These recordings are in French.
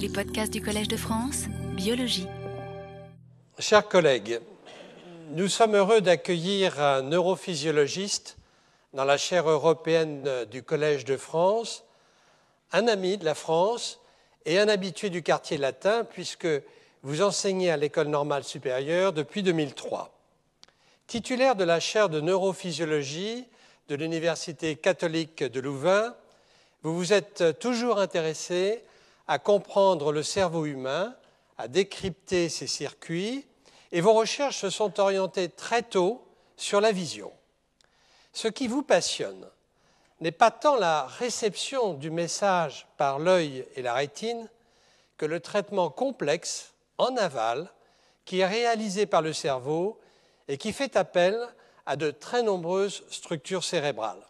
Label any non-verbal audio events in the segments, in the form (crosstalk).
Les podcasts du Collège de France, biologie. Chers collègues, nous sommes heureux d'accueillir un neurophysiologiste dans la chaire européenne du Collège de France, un ami de la France et un habitué du quartier latin, puisque vous enseignez à l'École normale supérieure depuis 2003. Titulaire de la chaire de neurophysiologie de l'Université catholique de Louvain, vous vous êtes toujours intéressé à comprendre le cerveau humain, à décrypter ses circuits, et vos recherches se sont orientées très tôt sur la vision. Ce qui vous passionne n'est pas tant la réception du message par l'œil et la rétine que le traitement complexe en aval qui est réalisé par le cerveau et qui fait appel à de très nombreuses structures cérébrales.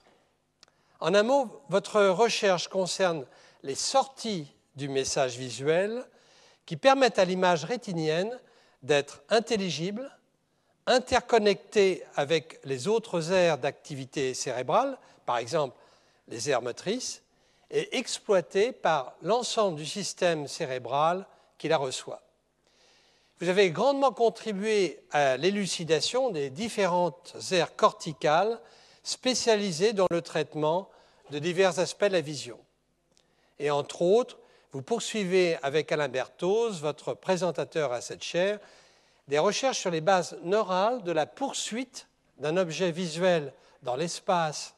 En un mot, votre recherche concerne les sorties du message visuel qui permettent à l'image rétinienne d'être intelligible, interconnectée avec les autres aires d'activité cérébrale, par exemple les aires motrices, et exploitée par l'ensemble du système cérébral qui la reçoit. Vous avez grandement contribué à l'élucidation des différentes aires corticales spécialisées dans le traitement de divers aspects de la vision. Et entre autres, vous poursuivez avec Alain Berthoz, votre présentateur à cette chaire, des recherches sur les bases neurales de la poursuite d'un objet visuel dans l'espace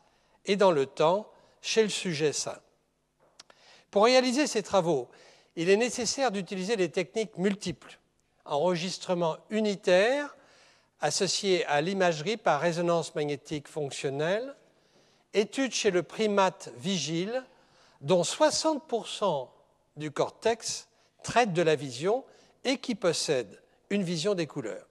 et dans le temps chez le sujet sain. Pour réaliser ces travaux, il est nécessaire d'utiliser des techniques multiples. Enregistrement unitaire associé à l'imagerie par résonance magnétique fonctionnelle, étude chez le primate vigile, dont 60% du cortex traite de la vision et qui possède une vision des couleurs.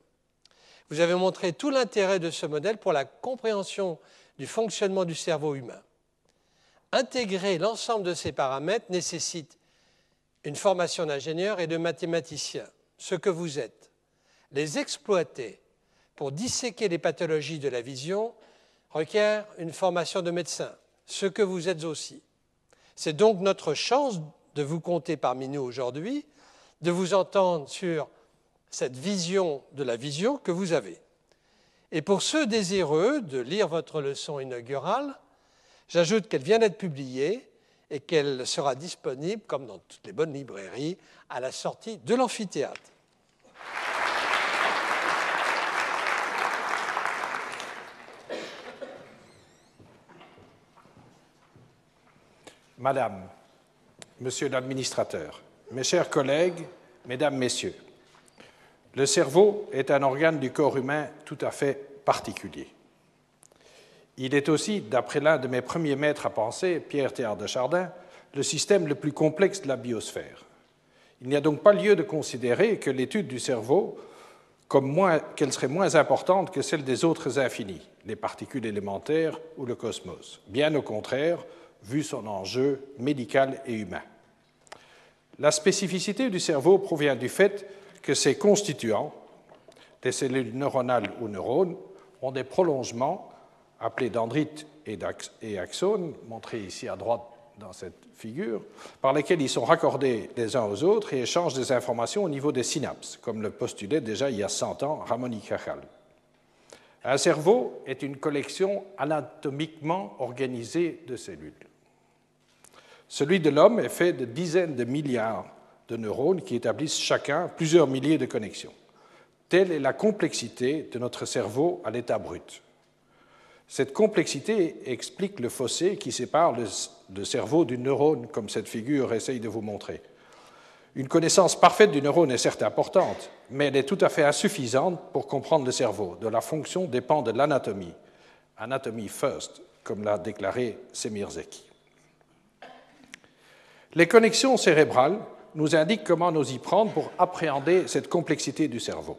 Vous avez montré tout l'intérêt de ce modèle pour la compréhension du fonctionnement du cerveau humain. Intégrer l'ensemble de ces paramètres nécessite une formation d'ingénieur et de mathématicien, ce que vous êtes. Les exploiter pour disséquer les pathologies de la vision requiert une formation de médecin, ce que vous êtes aussi. C'est donc notre chance de vous compter parmi nous aujourd'hui, de vous entendre sur cette vision de la vision que vous avez. Et pour ceux désireux de lire votre leçon inaugurale, j'ajoute qu'elle vient d'être publiée et qu'elle sera disponible, comme dans toutes les bonnes librairies, à la sortie de l'amphithéâtre. Madame, Monsieur l'administrateur, mes chers collègues, Mesdames, Messieurs, le cerveau est un organe du corps humain tout à fait particulier. Il est aussi, d'après l'un de mes premiers maîtres à penser, Pierre Théard de Chardin, le système le plus complexe de la biosphère. Il n'y a donc pas lieu de considérer que l'étude du cerveau qu'elle serait moins importante que celle des autres infinis, les particules élémentaires ou le cosmos. Bien au contraire, vu son enjeu médical et humain. La spécificité du cerveau provient du fait que ses constituants, des cellules neuronales ou neurones, ont des prolongements appelés dendrites et axones, montrés ici à droite dans cette figure, par lesquels ils sont raccordés les uns aux autres et échangent des informations au niveau des synapses, comme le postulait déjà il y a 100 ans Ramon y. Un cerveau est une collection anatomiquement organisée de cellules. Celui de l'homme est fait de dizaines de milliards de neurones qui établissent chacun plusieurs milliers de connexions. Telle est la complexité de notre cerveau à l'état brut. Cette complexité explique le fossé qui sépare le, cerveau du neurone, comme cette figure essaye de vous montrer. Une connaissance parfaite du neurone est certes importante, mais elle est tout à fait insuffisante pour comprendre le cerveau. De la fonction dépend de l'anatomie. Anatomie first, comme l'a déclaré Semir Zeki. Les connexions cérébrales nous indiquent comment nous y prendre pour appréhender cette complexité du cerveau.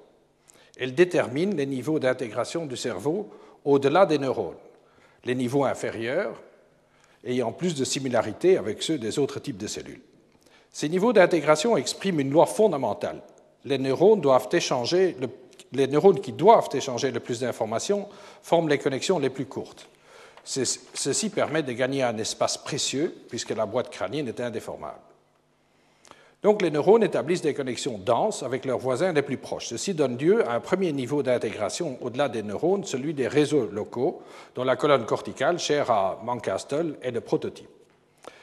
Elles déterminent les niveaux d'intégration du cerveau au-delà des neurones. Les niveaux inférieurs ayant plus de similarité avec ceux des autres types de cellules. Ces niveaux d'intégration expriment une loi fondamentale. Les neurones, les neurones qui doivent échanger le plus d'informations forment les connexions les plus courtes. Ceci permet de gagner un espace précieux puisque la boîte crânienne est indéformable. Donc les neurones établissent des connexions denses avec leurs voisins les plus proches. Ceci donne lieu à un premier niveau d'intégration au-delà des neurones, celui des réseaux locaux, dont la colonne corticale, chère à Mancastle, est le prototype.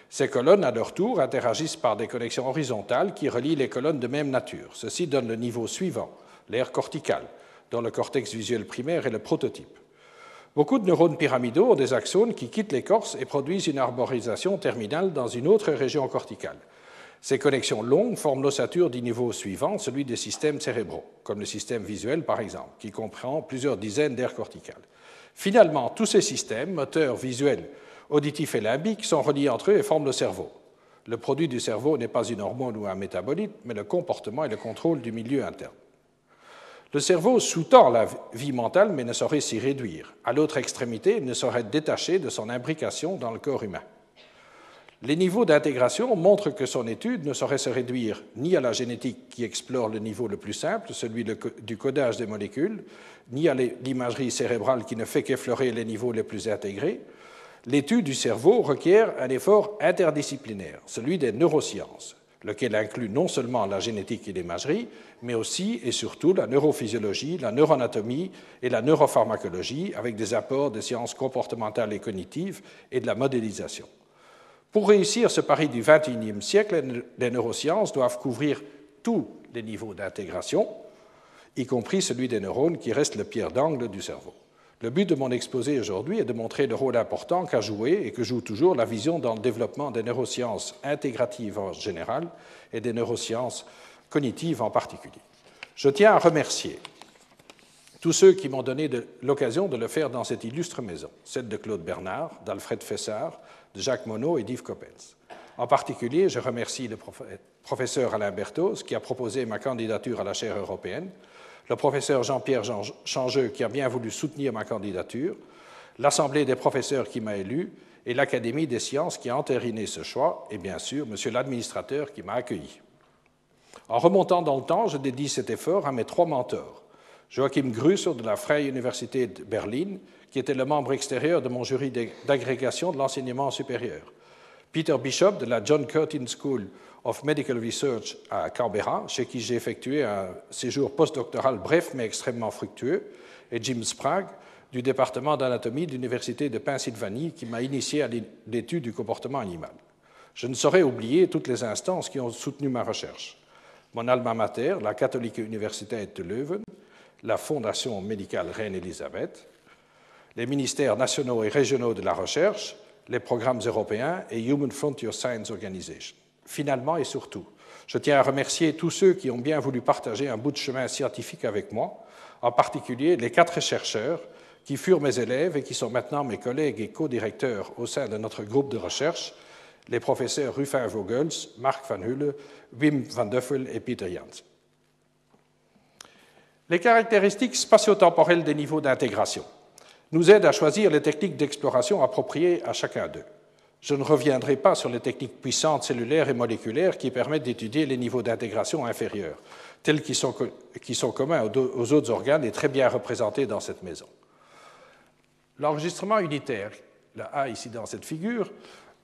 Ces colonnes, à leur tour, interagissent par des connexions horizontales qui relient les colonnes de même nature. Ceci donne le niveau suivant, l'aire corticale, dont le cortex visuel primaire est le prototype. Beaucoup de neurones pyramidaux ont des axones qui quittent l'écorce et produisent une arborisation terminale dans une autre région corticale. Ces connexions longues forment l'ossature du niveau suivant, celui des systèmes cérébraux, comme le système visuel par exemple, qui comprend plusieurs dizaines d'aires corticales. Finalement, tous ces systèmes, moteurs, visuels, auditifs et limbiques, sont reliés entre eux et forment le cerveau. Le produit du cerveau n'est pas une hormone ou un métabolite, mais le comportement et le contrôle du milieu interne. Le cerveau sous-tend la vie mentale, mais ne saurait s'y réduire. À l'autre extrémité, il ne saurait être détaché de son imbrication dans le corps humain. Les niveaux d'intégration montrent que son étude ne saurait se réduire ni à la génétique qui explore le niveau le plus simple, celui du codage des molécules, ni à l'imagerie cérébrale qui ne fait qu'effleurer les niveaux les plus intégrés. L'étude du cerveau requiert un effort interdisciplinaire, celui des neurosciences, lequel inclut non seulement la génétique et l'imagerie, mais aussi et surtout la neurophysiologie, la neuroanatomie et la neuropharmacologie, avec des apports des sciences comportementales et cognitives et de la modélisation. Pour réussir ce pari du XXIe siècle, les neurosciences doivent couvrir tous les niveaux d'intégration, y compris celui des neurones qui reste le pierre d'angle du cerveau. Le but de mon exposé aujourd'hui est de montrer le rôle important qu'a joué et que joue toujours la vision dans le développement des neurosciences intégratives en général et des neurosciences cognitives en particulier. Je tiens à remercier tous ceux qui m'ont donné l'occasion de le faire dans cette illustre maison, celle de Claude Bernard, d'Alfred Fessard, de Jacques Monod et d'Yves Coppens. En particulier, je remercie le professeur Alain Berthoz qui a proposé ma candidature à la chaire européenne, le professeur Jean-Pierre Changeux qui a bien voulu soutenir ma candidature, l'Assemblée des professeurs qui m'a élu et l'Académie des sciences qui a entériné ce choix, et bien sûr, monsieur l'administrateur qui m'a accueilli. En remontant dans le temps, je dédie cet effort à mes trois mentors. Joachim Grusser de la Freie Université de Berlin, qui était le membre extérieur de mon jury d'agrégation de l'enseignement supérieur. Peter Bishop de la John Curtin School of Medical Research à Canberra, chez qui j'ai effectué un séjour postdoctoral bref mais extrêmement fructueux, et Jim Sprague du département d'anatomie de l'Université de Pennsylvanie, qui m'a initié à l'étude du comportement animal. Je ne saurais oublier toutes les instances qui ont soutenu ma recherche. Mon alma mater, la catholique université de Leuven, la Fondation médicale Reine-Élisabeth, les ministères nationaux et régionaux de la recherche, les programmes européens et Human Frontier Science Organization. Finalement et surtout, je tiens à remercier tous ceux qui ont bien voulu partager un bout de chemin scientifique avec moi, en particulier les quatre chercheurs qui furent mes élèves et qui sont maintenant mes collègues et co-directeurs au sein de notre groupe de recherche, les professeurs Ruffin Vogels, Marc Van Hulle, Wim van Duffel et Peter Jans. Les caractéristiques spatio-temporelles des niveaux d'intégration nous aident à choisir les techniques d'exploration appropriées à chacun d'eux. Je ne reviendrai pas sur les techniques puissantes cellulaires et moléculaires qui permettent d'étudier les niveaux d'intégration inférieurs, tels qui sont communs aux autres organes et très bien représentés dans cette maison. L'enregistrement unitaire, la A ici dans cette figure,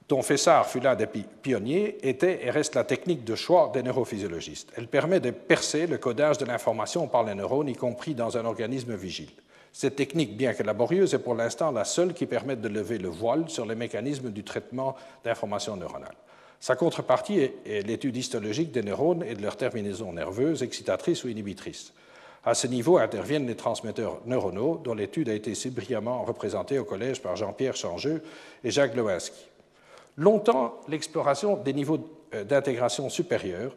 dont Fessard fut l'un des pionniers, était et reste la technique de choix des neurophysiologistes. Elle permet de percer le codage de l'information par les neurones, y compris dans un organisme vigile. Cette technique, bien que laborieuse, est pour l'instant la seule qui permette de lever le voile sur les mécanismes du traitement d'informations neuronales. Sa contrepartie est l'étude histologique des neurones et de leurs terminaisons nerveuses, excitatrices ou inhibitrices. À ce niveau interviennent les transmetteurs neuronaux, dont l'étude a été si brillamment représentée au collège par Jean-Pierre Changeux et Jacques Lewinsky. Longtemps, l'exploration des niveaux euh, d'intégration supérieurs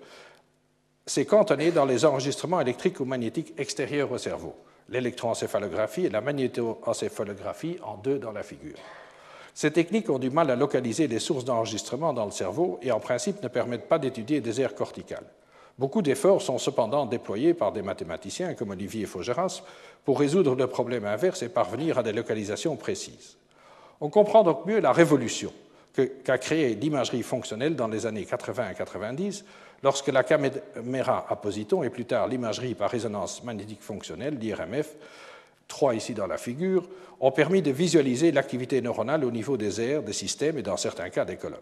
s'est cantonnée dans les enregistrements électriques ou magnétiques extérieurs au cerveau, l'électroencéphalographie et la magnétoencéphalographie en deux dans la figure. Ces techniques ont du mal à localiser les sources d'enregistrement dans le cerveau et en principe ne permettent pas d'étudier des aires corticales. Beaucoup d'efforts sont cependant déployés par des mathématiciens comme Olivier Faugeras pour résoudre le problème inverse et parvenir à des localisations précises. On comprend donc mieux la révolution qu'a créé l'imagerie fonctionnelle dans les années 80 et 90, lorsque la caméra à et plus tard l'imagerie par résonance magnétique fonctionnelle, l'IRMF, trois ici dans la figure, ont permis de visualiser l'activité neuronale au niveau des aires, des systèmes et dans certains cas des colonnes,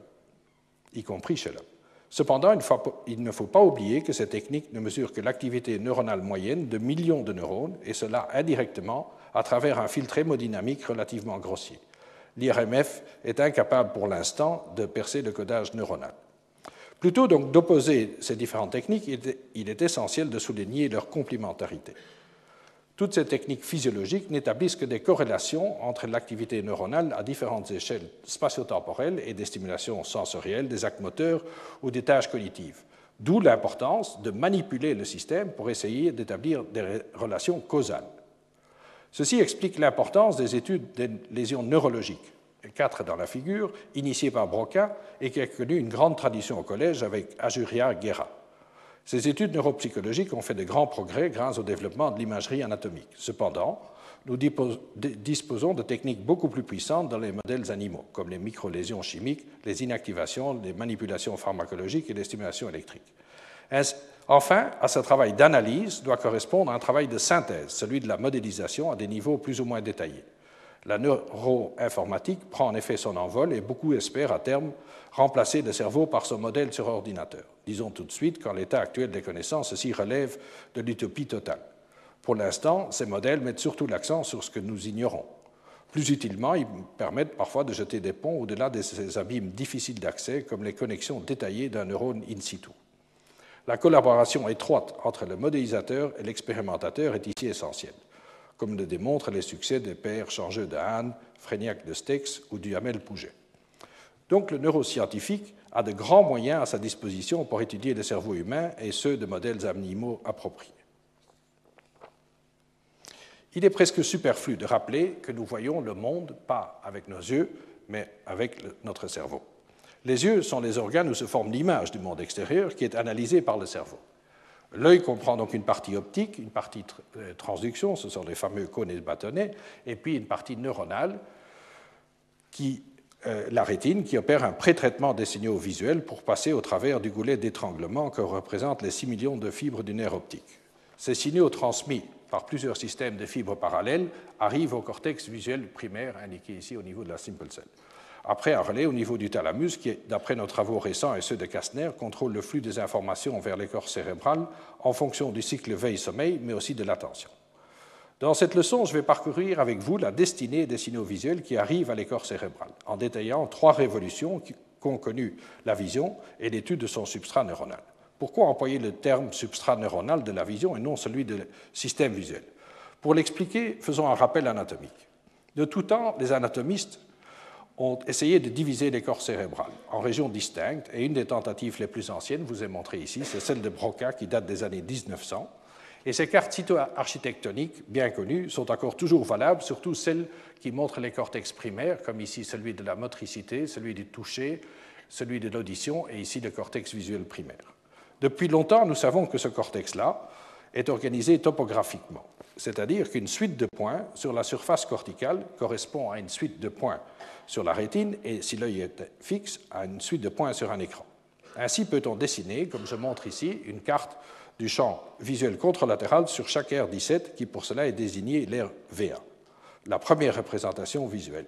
y compris chez l'homme. Cependant, il ne faut pas oublier que ces techniques ne mesurent que l'activité neuronale moyenne de millions de neurones, et cela indirectement à travers un filtre hémodynamique relativement grossier. L'IRMF est incapable pour l'instant de percer le codage neuronal. Plutôt donc d'opposer ces différentes techniques, il est essentiel de souligner leur complémentarité. Toutes ces techniques physiologiques n'établissent que des corrélations entre l'activité neuronale à différentes échelles spatio-temporelles et des stimulations sensorielles, des actes moteurs ou des tâches cognitives. D'où l'importance de manipuler le système pour essayer d'établir des relations causales. Ceci explique l'importance des études des lésions neurologiques, quatre dans la figure, initiées par Broca et qui a connu une grande tradition au collège avec Ajuria Guerra. Ces études neuropsychologiques ont fait de grands progrès grâce au développement de l'imagerie anatomique. Cependant, nous disposons de techniques beaucoup plus puissantes dans les modèles animaux, comme les microlésions chimiques, les inactivations, les manipulations pharmacologiques et les stimulations électriques. Enfin, à ce travail d'analyse doit correspondre un travail de synthèse, celui de la modélisation à des niveaux plus ou moins détaillés. La neuroinformatique prend en effet son envol et beaucoup espèrent à terme remplacer le cerveau par ce modèle sur ordinateur. Disons tout de suite qu'en l'état actuel des connaissances, ceci relève de l'utopie totale. Pour l'instant, ces modèles mettent surtout l'accent sur ce que nous ignorons. Plus utilement, ils permettent parfois de jeter des ponts au-delà de ces abîmes difficiles d'accès, comme les connexions détaillées d'un neurone in situ. La collaboration étroite entre le modélisateur et l'expérimentateur est ici essentielle comme le démontrent les succès des pères Changeux de Hahn, Frégnac de Stex ou Duhamel Pouget. Donc le neuroscientifique a de grands moyens à sa disposition pour étudier le cerveau humain et ceux de modèles animaux appropriés. Il est presque superflu de rappeler que nous voyons le monde pas avec nos yeux, mais avec notre cerveau. Les yeux sont les organes où se forme l'image du monde extérieur qui est analysée par le cerveau. L'œil comprend donc une partie optique, une partie euh, transduction, ce sont les fameux cônes et bâtonnets, et puis une partie neuronale, qui, euh, la rétine, qui opère un pré-traitement des signaux visuels pour passer au travers du goulet d'étranglement que représentent les 6 millions de fibres du nerf optique. Ces signaux transmis par plusieurs systèmes de fibres parallèles arrivent au cortex visuel primaire indiqué ici au niveau de la simple cell. Après, un relais au niveau du thalamus qui, d'après nos travaux récents et ceux de Kastner, contrôle le flux des informations vers les corps cérébral en fonction du cycle veille-sommeil, mais aussi de l'attention. Dans cette leçon, je vais parcourir avec vous la destinée des signaux visuels qui arrivent à l'écorce cérébral, en détaillant trois révolutions qui ont connu la vision et l'étude de son substrat neuronal. Pourquoi employer le terme substrat neuronal de la vision et non celui de système visuel? Pour l'expliquer, faisons un rappel anatomique. De tout temps, les anatomistes ont essayé de diviser les corps cérébral en régions distinctes, et une des tentatives les plus anciennes, vous ai montré ici, c'est celle de Broca qui date des années 1900. Et ces cartes cytoarchitectoniques bien connues sont encore toujours valables, surtout celles qui montrent les cortex primaires, comme ici celui de la motricité, celui du toucher, celui de l'audition, et ici le cortex visuel primaire. Depuis longtemps, nous savons que ce cortex-là est organisé topographiquement, c'est-à-dire qu'une suite de points sur la surface corticale correspond à une suite de points sur la rétine et, si l'œil est fixe, à une suite de points sur un écran. Ainsi peut-on dessiner, comme je montre ici, une carte du champ visuel contralatéral sur chaque R17 qui pour cela est désigné l'air VA, la première représentation visuelle.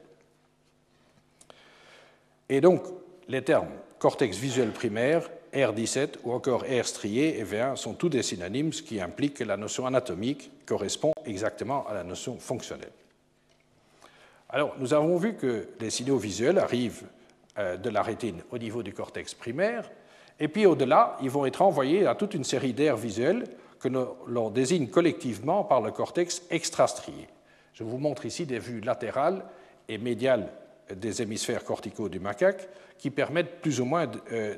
Et donc, les termes cortex visuel primaire, R17 ou encore R strié et V1 sont tous des synonymes, ce qui implique que la notion anatomique correspond exactement à la notion fonctionnelle. Alors, nous avons vu que les signaux visuels arrivent euh, de la rétine au niveau du cortex primaire, et puis au-delà, ils vont être envoyés à toute une série d'aires visuelles que l'on désigne collectivement par le cortex extrastrié. Je vous montre ici des vues latérales et médiales des hémisphères corticaux du macaque qui permettent plus ou moins euh,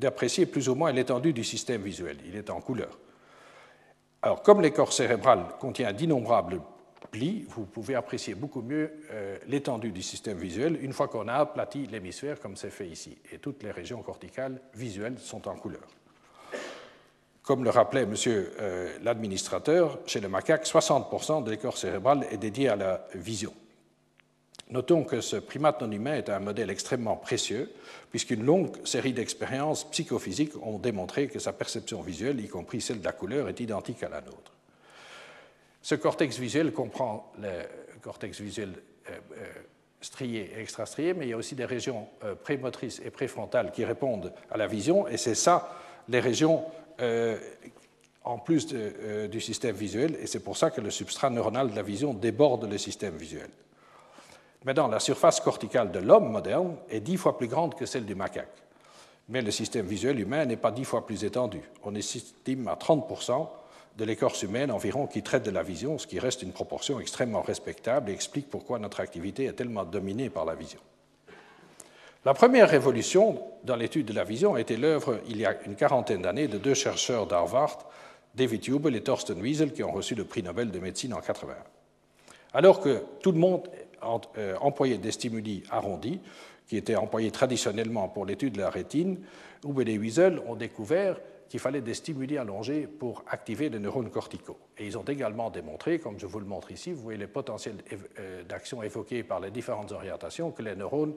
d'apprécier plus ou moins l'étendue du système visuel. Il est en couleur. Alors, comme l'écorce cérébrale contient d'innombrables pli, vous pouvez apprécier beaucoup mieux euh, l'étendue du système visuel une fois qu'on a aplati l'hémisphère comme c'est fait ici. Et toutes les régions corticales visuelles sont en couleur. Comme le rappelait monsieur euh, l'administrateur, chez le macaque, 60% de l'écorce cérébrale est dédié à la vision. Notons que ce primate non humain est un modèle extrêmement précieux, puisqu'une longue série d'expériences psychophysiques ont démontré que sa perception visuelle, y compris celle de la couleur, est identique à la nôtre. Ce cortex visuel comprend le cortex visuel euh, euh, striées et extrastriées, mais il y a aussi des régions prémotrices et préfrontales qui répondent à la vision, et c'est ça les régions en plus du système visuel, et c'est pour ça que le substrat neuronal de la vision déborde le système visuel. Maintenant, la surface corticale de l'homme moderne est dix fois plus grande que celle du macaque. Mais le système visuel humain n'est pas dix fois plus étendu. On estime à 30% de l'écorce humaine environ qui traite de la vision, ce qui reste une proportion extrêmement respectable et explique pourquoi notre activité est tellement dominée par la vision. La première révolution dans l'étude de la vision a été l'œuvre, il y a une quarantaine d'années, de deux chercheurs d'Harvard, David Hubel et Thorsten Wiesel, qui ont reçu le prix Nobel de médecine en 1981. Alors que tout le monde employait des stimuli arrondis, qui étaient employés traditionnellement pour l'étude de la rétine, Hubel et Wiesel ont découvert qu'il fallait des stimuli allongés pour activer les neurones corticaux. Et ils ont également démontré, comme je vous le montre ici, vous voyez les potentiels euh, d'action évoqués par les différentes orientations, que les neurones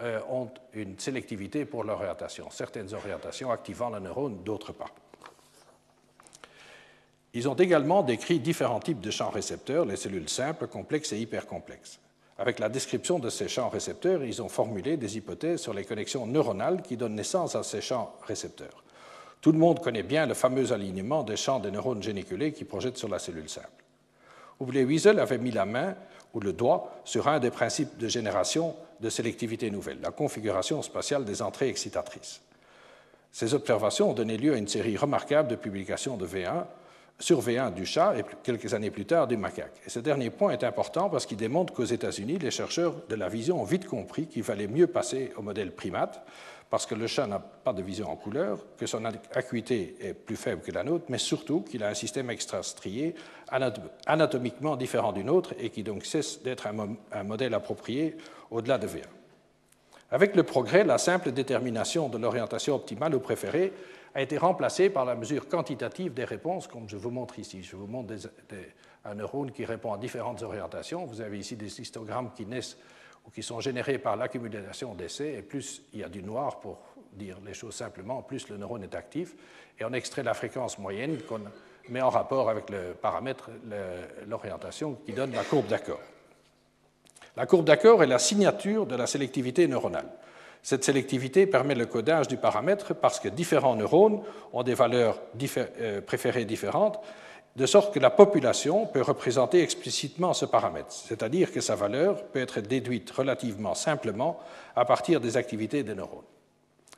euh, ont une sélectivité pour l'orientation, certaines orientations activant le neurone, d'autres pas. Ils ont également décrit différents types de champs récepteurs, les cellules simples, complexes et hypercomplexes. Avec la description de ces champs récepteurs, ils ont formulé des hypothèses sur les connexions neuronales qui donnent naissance à ces champs récepteurs. Tout le monde connaît bien le fameux alignement des champs des neurones géniculés qui projettent sur la cellule simple. Oublié Wiesel avait mis la main ou le doigt sur un des principes de génération de sélectivité nouvelle, la configuration spatiale des entrées excitatrices. Ces observations ont donné lieu à une série remarquable de publications de V1 sur V1 du chat et quelques années plus tard du macaque. Et ce dernier point est important parce qu'il démontre qu'aux États-Unis, les chercheurs de la vision ont vite compris qu'il fallait mieux passer au modèle primate parce que le chat n'a pas de vision en couleur, que son acuité est plus faible que la nôtre, mais surtout qu'il a un système extrastrié anatomiquement différent du nôtre et qui donc cesse d'être un, modèle approprié au-delà de V1. Avec le progrès, la simple détermination de l'orientation optimale ou préférée a été remplacé par la mesure quantitative des réponses, comme je vous montre ici. Je vous montre un neurone qui répond à différentes orientations. Vous avez ici des histogrammes qui naissent ou qui sont générés par l'accumulation d'essais, et plus il y a du noir, pour dire les choses simplement, plus le neurone est actif, et on extrait la fréquence moyenne qu'on met en rapport avec le paramètre, l'orientation, qui donne la courbe d'accord. La courbe d'accord est la signature de la sélectivité neuronale. Cette sélectivité permet le codage du paramètre parce que différents neurones ont des valeurs euh, préférées différentes, de sorte que la population peut représenter explicitement ce paramètre, c'est-à-dire que sa valeur peut être déduite relativement simplement à partir des activités des neurones.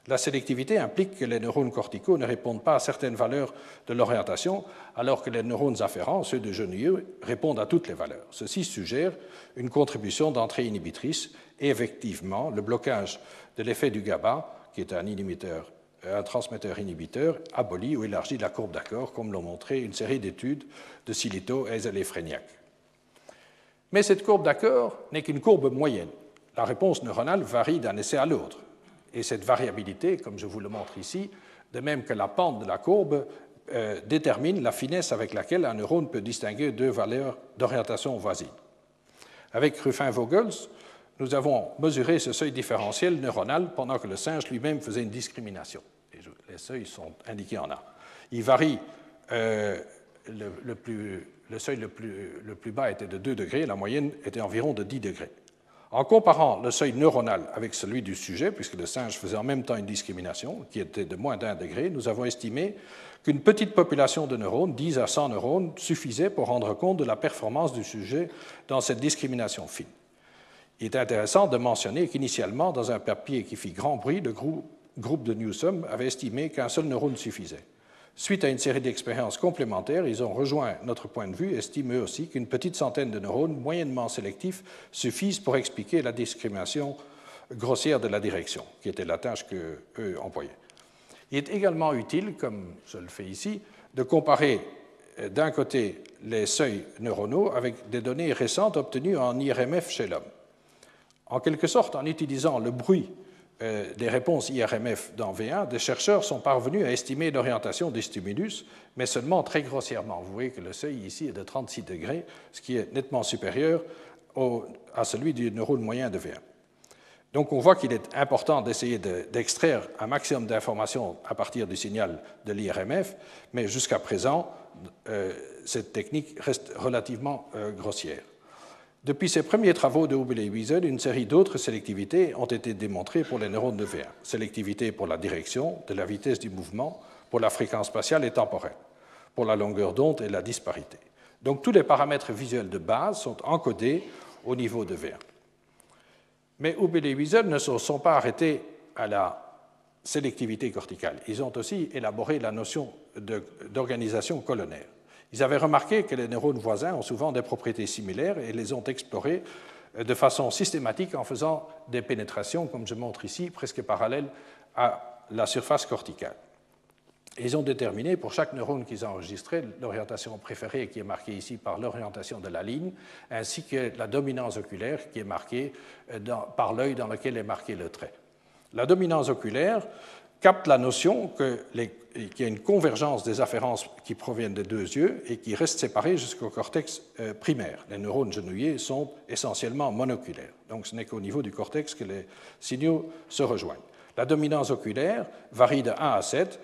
La sélectivité implique que les neurones corticaux ne répondent pas à certaines valeurs de l'orientation, alors que les neurones afférents, ceux de Genouilleux, répondent à toutes les valeurs. Ceci suggère une contribution d'entrée inhibitrice et effectivement le blocage de l'effet du GABA, qui est un inhibiteur, un transmetteur inhibiteur, abolit ou élargit la courbe d'accord, comme l'ont montré une série d'études de Silito, et Freniak. Mais cette courbe d'accord n'est qu'une courbe moyenne. La réponse neuronale varie d'un essai à l'autre. Et cette variabilité, comme je vous le montre ici, de même que la pente de la courbe, euh, détermine la finesse avec laquelle un neurone peut distinguer deux valeurs d'orientation voisine. Avec Ruffin-Vogels, nous avons mesuré ce seuil différentiel neuronal pendant que le singe lui-même faisait une discrimination. les seuils sont indiqués en A. Il varie, euh, le, seuil le plus, le plus bas était de 2 degrés, la moyenne était environ de 10 degrés. En comparant le seuil neuronal avec celui du sujet, puisque le singe faisait en même temps une discrimination qui était de moins d'un degré, nous avons estimé qu'une petite population de neurones, 10 à 100 neurones, suffisait pour rendre compte de la performance du sujet dans cette discrimination fine. Il est intéressant de mentionner qu'initialement, dans un papier qui fit grand bruit, le groupe de Newsom avait estimé qu'un seul neurone suffisait. Suite à une série d'expériences complémentaires, ils ont rejoint notre point de vue estiment eux aussi qu'une petite centaine de neurones moyennement sélectifs suffisent pour expliquer la discrimination grossière de la direction, qui était la tâche qu'eux employaient. Il est également utile, comme je le fais ici, de comparer euh, d'un côté les seuils neuronaux avec des données récentes obtenues en IRMF chez l'homme. En quelque sorte, en utilisant le bruit euh, des réponses IRMF dans V1, des chercheurs sont parvenus à estimer l'orientation des stimulus, mais seulement très grossièrement. Vous voyez que le seuil ici est de 36 degrés, ce qui est nettement supérieur à celui du neurone moyen de V1. Donc on voit qu'il est important d'essayer d'extraire un maximum d'informations à partir du signal de l'IRMF, mais jusqu'à présent, euh, cette technique reste relativement euh, grossière. Depuis ces premiers travaux de Hubel et Wiesel, une série d'autres sélectivités ont été démontrées pour les neurones de V1. Sélectivité pour la direction, de la vitesse du mouvement, pour la fréquence spatiale et temporelle, pour la longueur d'onde et la disparité. Donc tous les paramètres visuels de base sont encodés au niveau de V1. Mais Hubel et Wiesel ne se sont pas arrêtés à la sélectivité corticale. Ils ont aussi élaboré la notion d'organisation colonnaire. Ils avaient remarqué que les neurones voisins ont souvent des propriétés similaires et les ont explorées de façon systématique en faisant des pénétrations, comme je montre ici, presque parallèles à la surface corticale. Ils ont déterminé pour chaque neurone qu'ils ont enregistré l'orientation préférée qui est marquée ici par l'orientation de la ligne, ainsi que la dominance oculaire qui est marquée euh, par l'œil dans lequel est marqué le trait. La dominance oculaire capte la notion qu'il y a une convergence des afférences qui proviennent des deux yeux et qui restent séparées jusqu'au cortex euh, primaire. Les neurones genouillés sont essentiellement monoculaires, donc ce n'est qu'au niveau du cortex que les signaux se rejoignent. La dominance oculaire varie de 1 à 7,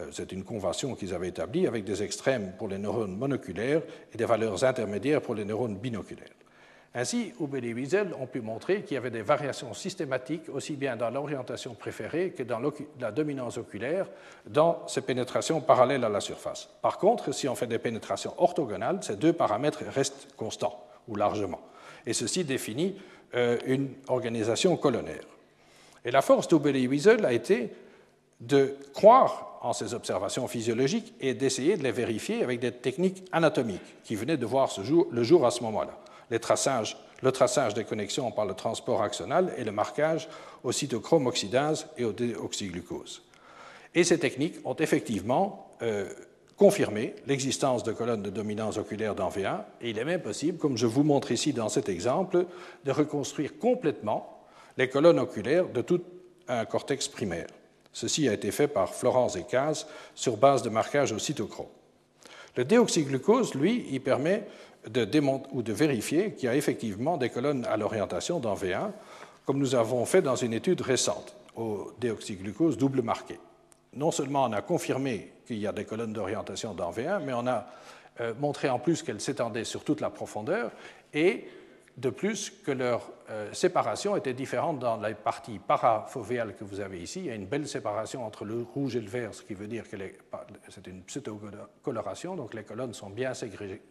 euh, c'est une convention qu'ils avaient établie avec des extrêmes pour les neurones monoculaires et des valeurs intermédiaires pour les neurones binoculaires. Ainsi, Hubel et Wiesel ont pu montrer qu'il y avait des variations systématiques aussi bien dans l'orientation préférée que dans la dominance oculaire dans ces pénétrations parallèles à la surface. Par contre, si on fait des pénétrations orthogonales, ces deux paramètres restent constants ou largement. Et ceci définit euh, une organisation colonnaire. Et la force d'Hubel et Wiesel a été de croire en ces observations physiologiques et d'essayer de les vérifier avec des techniques anatomiques qui venaient de voir le jour à ce moment-là le traçage des connexions par le transport axonal et le marquage au cytochrome oxydase et au déoxyglucose. Et ces techniques ont effectivement euh, confirmé l'existence de colonnes de dominance oculaire dans V1, et il est même possible, comme je vous montre ici dans cet exemple, de reconstruire complètement les colonnes oculaires de tout un cortex primaire. Ceci a été fait par Florence et Caz sur base de marquage au cytochrome. Le déoxyglucose, lui, il permet de ou de vérifier qu'il y a effectivement des colonnes à l'orientation dans V1, comme nous avons fait dans une étude récente au déoxyglucose double marqué. Non seulement on a confirmé qu'il y a des colonnes d'orientation dans V1, mais on a euh, montré en plus qu'elles s'étendaient sur toute la profondeur et de plus que leur euh, séparation était différente dans la partie parafovéale que vous avez ici. Il y a une belle séparation entre le rouge et le vert, ce qui veut dire que c'est une pseudo-coloration, donc les colonnes sont bien ségrégées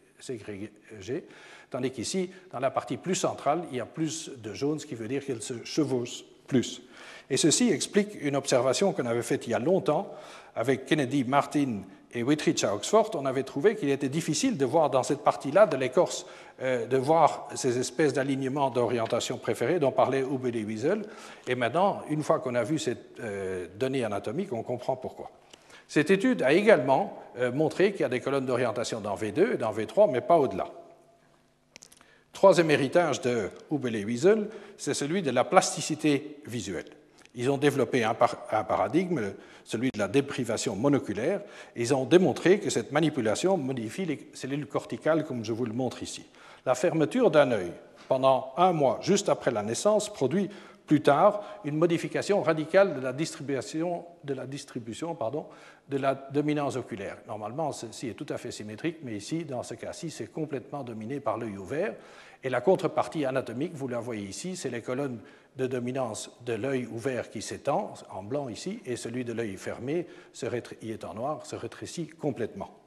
tandis qu'ici, dans la partie plus centrale, il y a plus de jaune, ce qui veut dire qu'elles se chevauchent plus. Et ceci explique une observation qu'on avait faite il y a longtemps avec Kennedy, Martin et Whitridge à Oxford. On avait trouvé qu'il était difficile de voir dans cette partie-là de l'écorce, euh, de voir ces espèces d'alignements d'orientation préférée dont parlait et Wiesel. Et maintenant, une fois qu'on a vu cette euh, donnée anatomique, on comprend pourquoi. Cette étude a également euh, montré qu'il y a des colonnes d'orientation dans V2 et dans V3, mais pas au-delà. Troisième héritage de Hubel et Wiesel, c'est celui de la plasticité visuelle. Ils ont développé un, paradigme, celui de la déprivation monoculaire, et ils ont démontré que cette manipulation modifie les cellules corticales, comme je vous le montre ici. La fermeture d'un œil pendant un mois juste après la naissance produit plus tard une modification radicale de la distribution, de la, dominance oculaire. Normalement, ceci est tout à fait symétrique, mais ici, dans ce cas-ci, c'est complètement dominé par l'œil ouvert. Et la contrepartie anatomique, vous la voyez ici, c'est les colonnes de dominance de l'œil ouvert qui s'étend, en blanc ici, et celui de l'œil fermé, qui est en noir, se rétrécit complètement.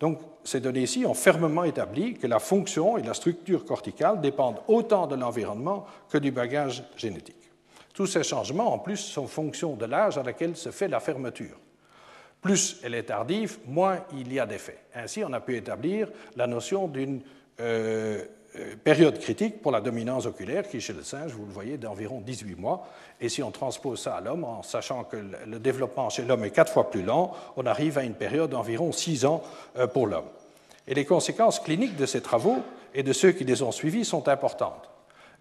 Donc, ces données ici ont fermement établi que la fonction et la structure corticale dépendent autant de l'environnement que du bagage génétique. Tous ces changements, en plus, sont fonction de l'âge à laquelle se fait la fermeture. Plus elle est tardive, moins il y a d'effets. Ainsi, on a pu établir la notion d'une euh, période critique pour la dominance oculaire qui, chez le singe, vous le voyez, d'environ 18 mois. Et si on transpose ça à l'homme, en sachant que le développement chez l'homme est quatre fois plus lent, on arrive à une période d'environ 6 ans euh, pour l'homme. Et les conséquences cliniques de ces travaux et de ceux qui les ont suivis sont importantes.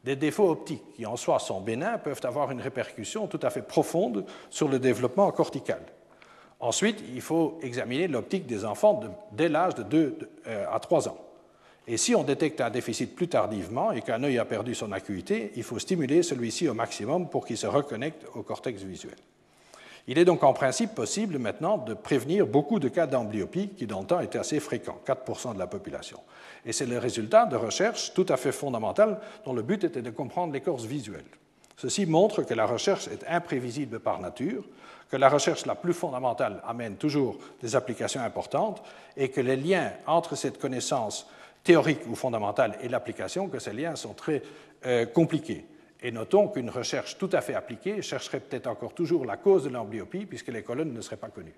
Des défauts optiques qui en soi sont bénins peuvent avoir une répercussion tout à fait profonde sur le développement cortical. Ensuite, il faut examiner l'optique des enfants dès l'âge de 2 euh, à 3 ans. Et si on détecte un déficit plus tardivement et qu'un œil a perdu son acuité, il faut stimuler celui-ci au maximum pour qu'il se reconnecte au cortex visuel. Il est donc en principe possible maintenant de prévenir beaucoup de cas d'amblyopie qui dans le temps étaient assez fréquents, 4% de la population. Et c'est le résultat de recherches tout à fait fondamentales dont le but était de comprendre l'écorce visuelle. Ceci montre que la recherche est imprévisible par nature, que la recherche la plus fondamentale amène toujours des applications importantes et que les liens entre cette connaissance théorique ou fondamentale et l'application, que ces liens sont très euh, compliqués. Et notons qu'une recherche tout à fait appliquée chercherait peut-être encore toujours la cause de l'amblyopie puisque les colonnes ne seraient pas connues.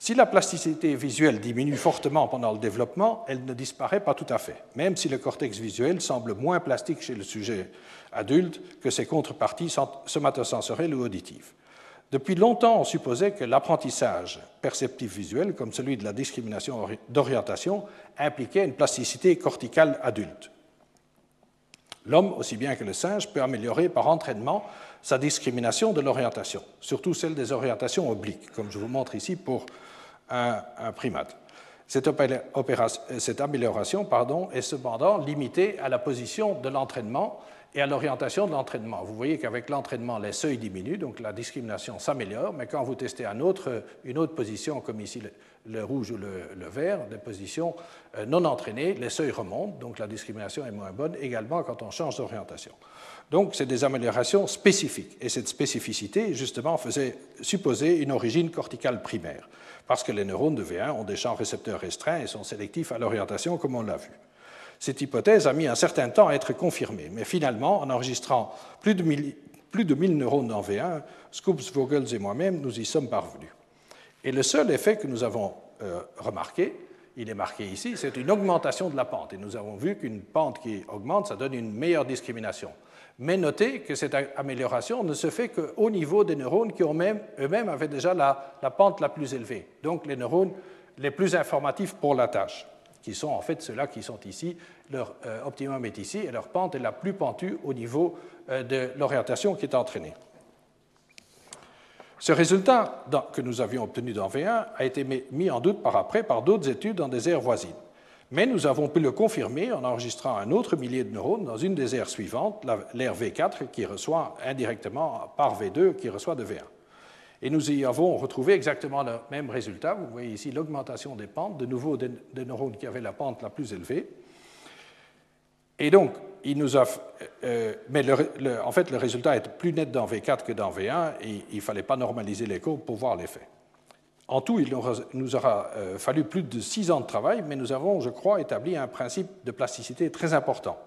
Si la plasticité visuelle diminue fortement pendant le développement, elle ne disparaît pas tout à fait, même si le cortex visuel semble moins plastique chez le sujet adulte que ses contreparties somatosensorielles ou auditives. Depuis longtemps, on supposait que l'apprentissage perceptif visuel, comme celui de la discrimination d'orientation, impliquait une plasticité corticale adulte. L'homme, aussi bien que le singe, peut améliorer par entraînement sa discrimination de l'orientation, surtout celle des orientations obliques, comme je vous montre ici pour un, primate. Cette, cette amélioration pardon, est cependant limitée à la position de l'entraînement et à l'orientation de l'entraînement. Vous voyez qu'avec l'entraînement, les seuils diminuent, donc la discrimination s'améliore, mais quand vous testez une autre position, comme ici le, rouge ou le, vert, des positions euh, non entraînées, les seuils remontent, donc la discrimination est moins bonne, également quand on change d'orientation. Donc, c'est des améliorations spécifiques. Et cette spécificité, justement, faisait supposer une origine corticale primaire, parce que les neurones de V1 ont des champs récepteurs restreints et sont sélectifs à l'orientation, comme on l'a vu. Cette hypothèse a mis un certain temps à être confirmée, mais finalement, en enregistrant plus de 1000, plus de neurones dans V1, Scoops, Vogels et moi-même, nous y sommes parvenus. Et le seul effet que nous avons euh, remarqué, il est marqué ici, c'est une augmentation de la pente. Et nous avons vu qu'une pente qui augmente, ça donne une meilleure discrimination. Mais notez que cette amélioration ne se fait qu'au niveau des neurones qui eux-mêmes avaient déjà la, pente la plus élevée, donc les neurones les plus informatifs pour la tâche qui sont en fait ceux-là qui sont ici. Leur euh, optimum est ici et leur pente est la plus pentue au niveau euh, de l'orientation qui est entraînée. Ce résultat que nous avions obtenu dans V1 a été mis en doute par après par d'autres études dans des aires voisines. Mais nous avons pu le confirmer en enregistrant un autre millier de neurones dans une des aires suivantes, l'aire V4, qui reçoit indirectement par V2, qui reçoit de V1. Et nous y avons retrouvé exactement le même résultat. Vous voyez ici l'augmentation des pentes, de nouveau des, neurones qui avaient la pente la plus élevée. Et donc, il nous a, euh, mais en fait, le résultat est plus net dans V4 que dans V1, et il ne fallait pas normaliser les courbes pour voir l'effet. En tout, il nous aura euh, fallu plus de six ans de travail, mais nous avons, je crois, établi un principe de plasticité très important.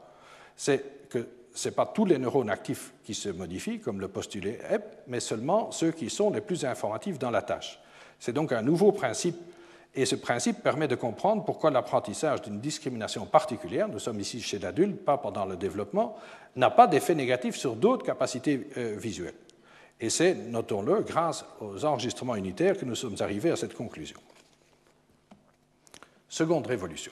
C'est que ce n'est pas tous les neurones actifs qui se modifient, comme le postulait Epp, mais seulement ceux qui sont les plus informatifs dans la tâche. C'est donc un nouveau principe, et ce principe permet de comprendre pourquoi l'apprentissage d'une discrimination particulière, nous sommes ici chez l'adulte, pas pendant le développement, n'a pas d'effet négatif sur d'autres capacités euh, visuelles. Et c'est, notons-le, grâce aux enregistrements unitaires que nous sommes arrivés à cette conclusion. Seconde révolution.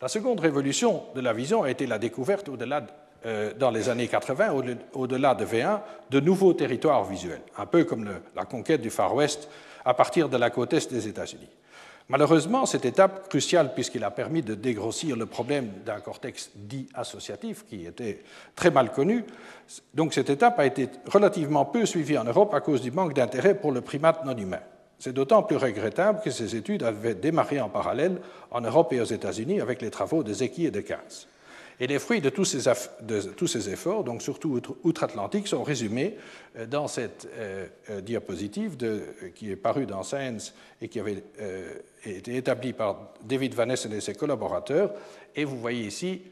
La seconde révolution de la vision a été la découverte au-delà euh, dans les années 80, au-delà de V1, de nouveaux territoires visuels, un peu comme la conquête du Far West à partir de la côte est des États-Unis. Malheureusement, cette étape cruciale, puisqu'il a permis de dégrossir le problème d'un cortex dit associatif, qui était très mal connu, donc cette étape a été relativement peu suivie en Europe à cause du manque d'intérêt pour le primate non humain. C'est d'autant plus regrettable que ces études avaient démarré en parallèle en Europe et aux États-Unis avec les travaux de Zeki et de Kaz. Et les fruits de tous ces, efforts, donc surtout outre-Atlantique, sont résumés euh, dans cette euh, euh, diapositive qui est parue dans Science et qui avait été établie par David Van Essen et ses collaborateurs. Et vous voyez ici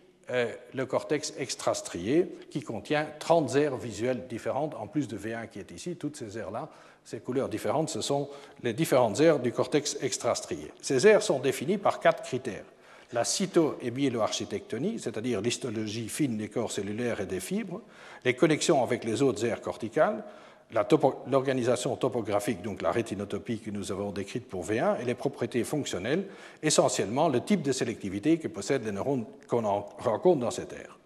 le cortex extrastrié qui contient 30 aires visuelles différentes, en plus de V1 qui est ici. Toutes ces aires-là, ces couleurs différentes, ce sont les différentes aires du cortex extrastrié. Ces aires sont définies par quatre critères la cyto- et myéloarchitectonie, c'est-à-dire l'histologie fine des corps cellulaires et des fibres, les connexions avec les autres aires corticales, l'organisation topographique, donc la rétinotopie que nous avons décrite pour V1, et les propriétés fonctionnelles, essentiellement le type de sélectivité que possèdent les neurones qu'on rencontre dans cette aire.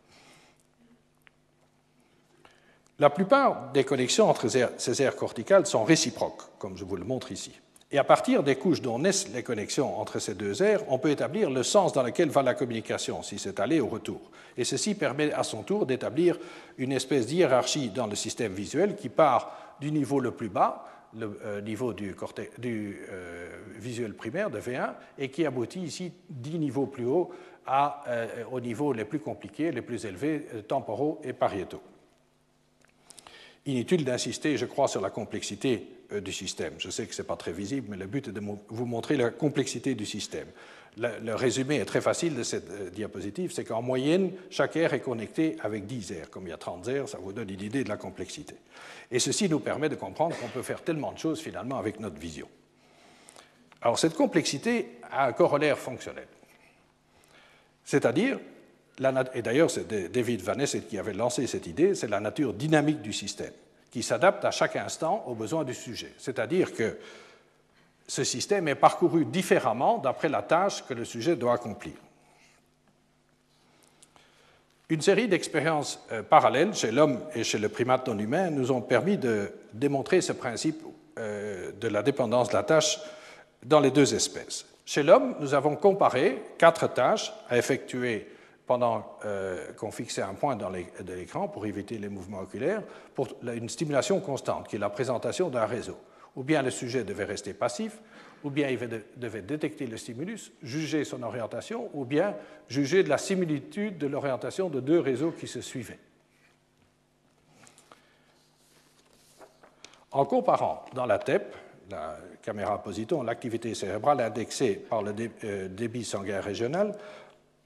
La plupart des connexions entre ces aires corticales sont réciproques, comme je vous le montre ici. Et à partir des couches dont naissent les connexions entre ces deux aires, on peut établir le sens dans lequel va la communication, si c'est aller ou retour. Et ceci permet à son tour d'établir une espèce d'hiérarchie dans le système visuel qui part du niveau le plus bas, le euh, niveau du, euh, visuel primaire de V1, et qui aboutit ici 10 niveaux plus haut à, aux niveaux les plus compliqués, les plus élevés, temporaux et pariétaux. Inutile d'insister, je crois, sur la complexité du système. Je sais que ce n'est pas très visible, mais le but est de vous montrer la complexité du système le, résumé est très facile de cette euh, diapositive, c'est qu'en moyenne, chaque aire est connectée avec 10 aires. Comme il y a 30 aires, ça vous donne une idée de la complexité. Et ceci nous permet de comprendre qu'on peut faire tellement de choses finalement avec notre vision. Alors cette complexité a un corollaire fonctionnel. C'est-à-dire, et d'ailleurs c'est David Van Essen qui avait lancé cette idée, c'est la nature dynamique du système, qui s'adapte à chaque instant aux besoins du sujet. C'est-à-dire que ce système est parcouru différemment d'après la tâche que le sujet doit accomplir. Une série d'expériences euh, parallèles chez l'homme et chez le primate non humain nous ont permis de démontrer ce principe euh, de la dépendance de la tâche dans les deux espèces. Chez l'homme, nous avons comparé quatre tâches à effectuer pendant euh, qu'on fixait un point dans l'écran pour éviter les mouvements oculaires, pour une stimulation constante, qui est la présentation d'un réseau ou bien le sujet devait rester passif, ou bien il devait détecter le stimulus, juger son orientation, ou bien juger de la similitude de l'orientation de deux réseaux qui se suivaient. En comparant dans la TEP, la caméra positon, l'activité cérébrale indexée par le euh, débit sanguin régional,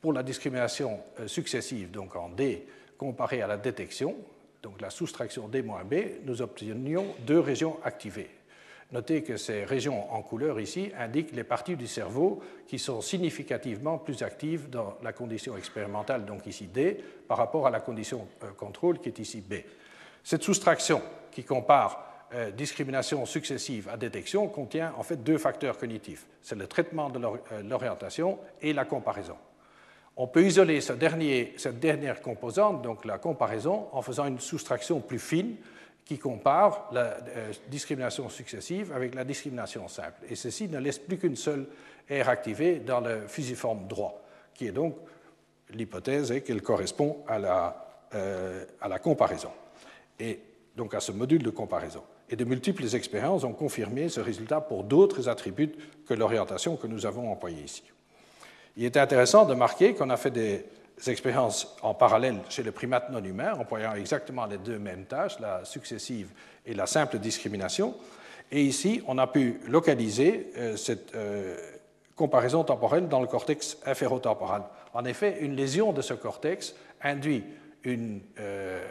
pour la discrimination euh, successive, donc en D, comparée à la détection, donc la soustraction D-B, nous obtenions deux régions activées, Notez que ces régions en couleur ici indiquent les parties du cerveau qui sont significativement plus actives dans la condition expérimentale, donc ici D, par rapport à la condition euh, contrôle qui est ici B. Cette soustraction qui compare euh, discrimination successive à détection contient en fait deux facteurs cognitifs. C'est le traitement de l'orientation et la comparaison. On peut isoler cette dernière composante, donc la comparaison, en faisant une soustraction plus fine qui compare la euh, discrimination successive avec la discrimination simple. Et ceci ne laisse plus qu'une seule aire activée dans le fusiforme droit, qui est donc l'hypothèse qu'elle correspond à la, euh, à la comparaison, et donc à ce module de comparaison. Et de multiples expériences ont confirmé ce résultat pour d'autres attributs que l'orientation que nous avons employée ici. Il est intéressant de marquer qu'on a fait des expériences en parallèle chez les primates non humains, employant exactement les deux mêmes tâches, la successive et la simple discrimination. Et ici, on a pu localiser euh, cette euh, comparaison temporelle dans le cortex inférotemporal. En effet, une lésion de ce cortex induit euh,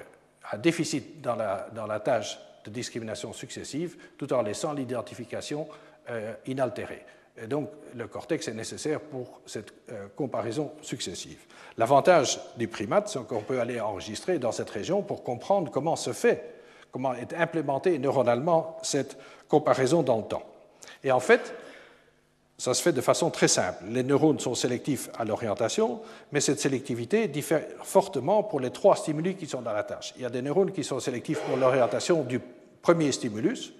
un déficit dans la, tâche de discrimination successive, tout en laissant l'identification inaltérée. Et donc, le cortex est nécessaire pour cette euh, comparaison successive. L'avantage du primate, c'est qu'on peut aller enregistrer dans cette région pour comprendre comment se fait, comment est implémentée neuronalement cette comparaison dans le temps. Et en fait, ça se fait de façon très simple. Les neurones sont sélectifs à l'orientation, mais cette sélectivité diffère fortement pour les trois stimuli qui sont dans la tâche. Il y a des neurones qui sont sélectifs pour l'orientation du premier stimulus,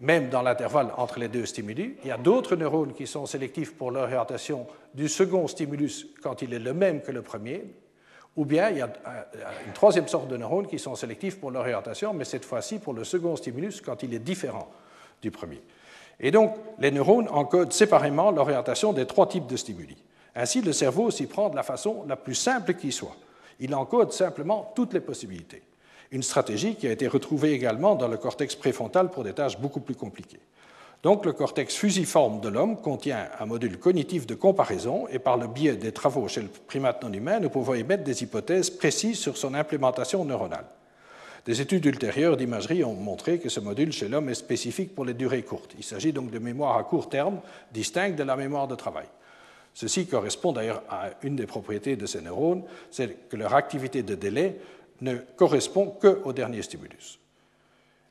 même dans l'intervalle entre les deux stimuli. Il y a d'autres neurones qui sont sélectifs pour l'orientation du second stimulus quand il est le même que le premier, ou bien il y a une troisième sorte de neurones qui sont sélectifs pour l'orientation, mais cette fois-ci pour le second stimulus quand il est différent du premier. Et donc, les neurones encodent séparément l'orientation des trois types de stimuli. Ainsi, le cerveau s'y prend de la façon la plus simple qui soit. Il encode simplement toutes les possibilités une stratégie qui a été retrouvée également dans le cortex préfrontal pour des tâches beaucoup plus compliquées. Donc le cortex fusiforme de l'homme contient un module cognitif de comparaison et par le biais des travaux chez le primate non humain, nous pouvons émettre des hypothèses précises sur son implémentation neuronale. Des études ultérieures d'imagerie ont montré que ce module chez l'homme est spécifique pour les durées courtes. Il s'agit donc de mémoire à court terme distincte de la mémoire de travail. Ceci correspond d'ailleurs à une des propriétés de ces neurones, c'est que leur activité de délai ne correspond qu'au dernier stimulus.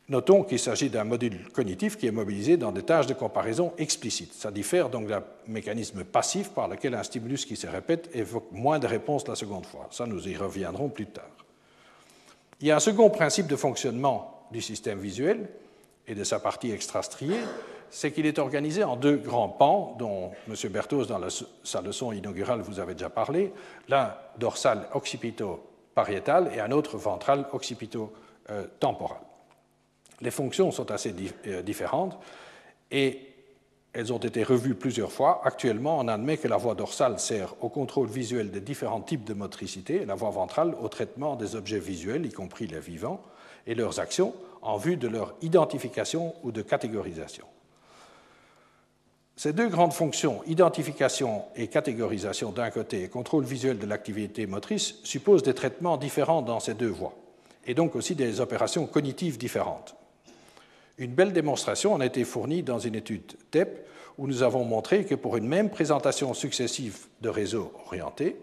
Notons qu'il s'agit d'un module cognitif qui est mobilisé dans des tâches de comparaison explicites. Ça diffère donc d'un mécanisme passif par lequel un stimulus qui se répète évoque moins de réponses la seconde fois. Ça, nous y reviendrons plus tard. Il y a un second principe de fonctionnement du système visuel et de sa partie extrastriée, c'est qu'il est organisé en deux grands pans, dont M. Berthoz, dans sa leçon inaugurale, vous avez déjà parlé, l'un dorsal occipito pariétal et un autre ventral occipito-temporal. Les fonctions sont assez euh, différentes et elles ont été revues plusieurs fois. Actuellement, on admet que la voie dorsale sert au contrôle visuel des différents types de motricité et la voie ventrale au traitement des objets visuels, y compris les vivants, et leurs actions en vue de leur identification ou de catégorisation. Ces deux grandes fonctions, identification et catégorisation d'un côté et contrôle visuel de l'activité motrice, supposent des traitements différents dans ces deux voies, et donc aussi des opérations cognitives différentes. Une belle démonstration en a été fournie dans une étude TEP où nous avons montré que pour une même présentation successive de réseaux orientés,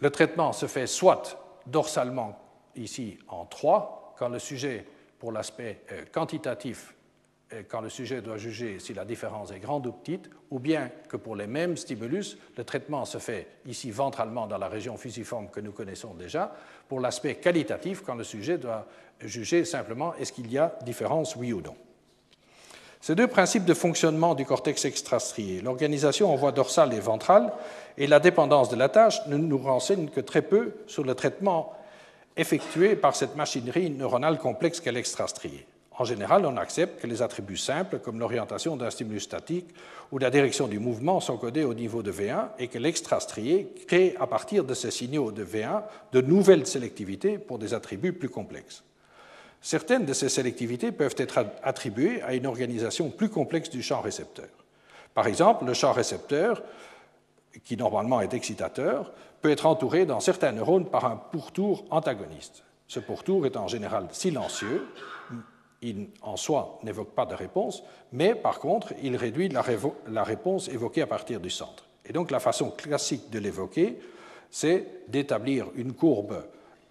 le traitement se fait soit dorsalement, ici en 3, quand le sujet, pour l'aspect euh, quantitatif, quand le sujet doit juger si la différence est grande ou petite, ou bien que pour les mêmes stimulus, le traitement se fait ici ventralement dans la région fusiforme que nous connaissons déjà, pour l'aspect qualitatif, quand le sujet doit juger simplement est-ce qu'il y a différence, oui ou non. Ces deux principes de fonctionnement du cortex extrastrié, l'organisation en voie dorsale et ventrale, et la dépendance de la tâche, ne nous renseignent que très peu sur le traitement effectué par cette machinerie neuronale complexe qu'est l'extrastrié. En général, on accepte que les attributs simples, comme l'orientation d'un stimulus statique ou la direction du mouvement, sont codés au niveau de V1 et que l'extrastrié crée à partir de ces signaux de V1 de nouvelles sélectivités pour des attributs plus complexes. Certaines de ces sélectivités peuvent être attribuées à une organisation plus complexe du champ récepteur. Par exemple, le champ récepteur, qui normalement est excitateur, peut être entouré dans certains neurones par un pourtour antagoniste. Ce pourtour est en général silencieux, il en soi n'évoque pas de réponse, mais par contre, il réduit la, réponse évoquée à partir du centre. Et donc la façon classique de l'évoquer, c'est d'établir une courbe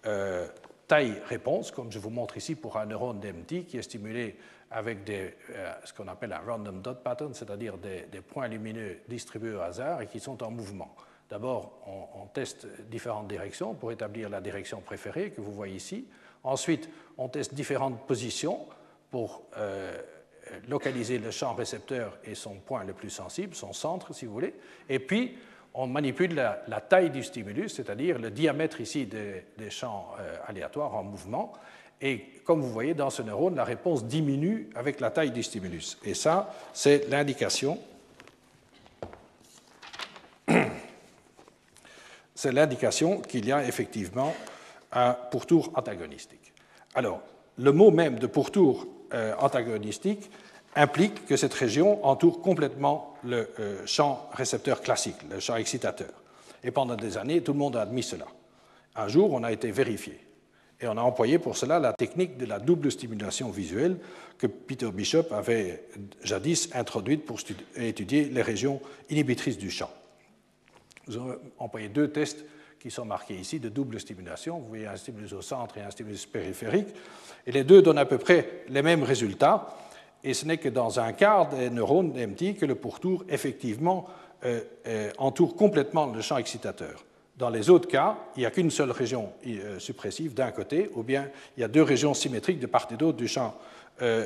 euh, taille-réponse, comme je vous montre ici pour un neurone DMT qui est stimulé avec euh, ce qu'on appelle un random dot pattern, c'est-à-dire des, points lumineux distribués au hasard et qui sont en mouvement. D'abord, on, teste différentes directions pour établir la direction préférée que vous voyez ici. Ensuite, on teste différentes positions pour euh, localiser le champ récepteur et son point le plus sensible, son centre, si vous voulez. Et puis, on manipule la, taille du stimulus, c'est-à-dire le diamètre ici des, champs euh, aléatoires en mouvement. Et comme vous voyez, dans ce neurone, la réponse diminue avec la taille du stimulus. Et ça, c'est l'indication. (clears throat) C'est l'indication qu'il y a effectivement un pourtour antagonistique. Alors, le mot même de pourtour antagonistique implique que cette région entoure complètement le euh, champ récepteur classique, le champ excitateur. Et pendant des années, tout le monde a admis cela. Un jour, on a été vérifié. Et on a employé pour cela la technique de la double stimulation visuelle que Peter Bishop avait jadis introduite pour étudier les régions inhibitrices du champ. Nous avons employé deux tests qui sont marqués ici de double stimulation. Vous voyez un stimulus au centre et un stimulus périphérique. Et les deux donnent à peu près les mêmes résultats. Et ce n'est que dans un quart des neurones MT que le pourtour, effectivement, euh, euh, entoure complètement le champ excitateur. Dans les autres cas, il n'y a qu'une seule région euh, suppressive d'un côté, ou bien il y a deux régions symétriques de part et d'autre du champ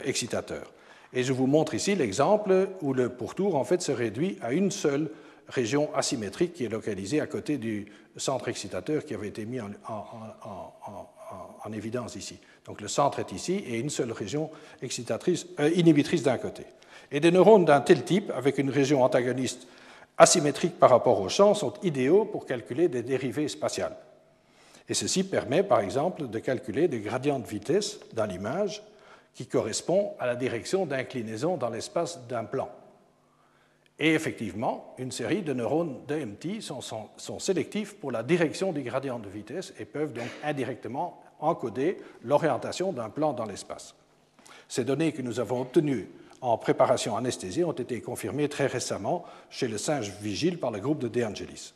excitateur. Et je vous montre ici l'exemple où le pourtour, en fait, se réduit à une seule région asymétrique qui est localisée à côté du centre excitateur qui avait été mis en, en évidence ici. Donc le centre est ici et une seule région excitatrice, euh, inhibitrice d'un côté. Et des neurones d'un tel type, avec une région antagoniste asymétrique par rapport au champ, sont idéaux pour calculer des dérivées spatiales. Et ceci permet, par exemple, de calculer des gradients de vitesse dans l'image qui correspond à la direction d'inclinaison dans l'espace d'un plan. Et effectivement, une série de neurones DMT sont, sélectifs pour la direction du gradient de vitesse et peuvent donc indirectement encoder l'orientation d'un plan dans l'espace. Ces données que nous avons obtenues en préparation anesthésie ont été confirmées très récemment chez le singe vigile par le groupe de De Angelis.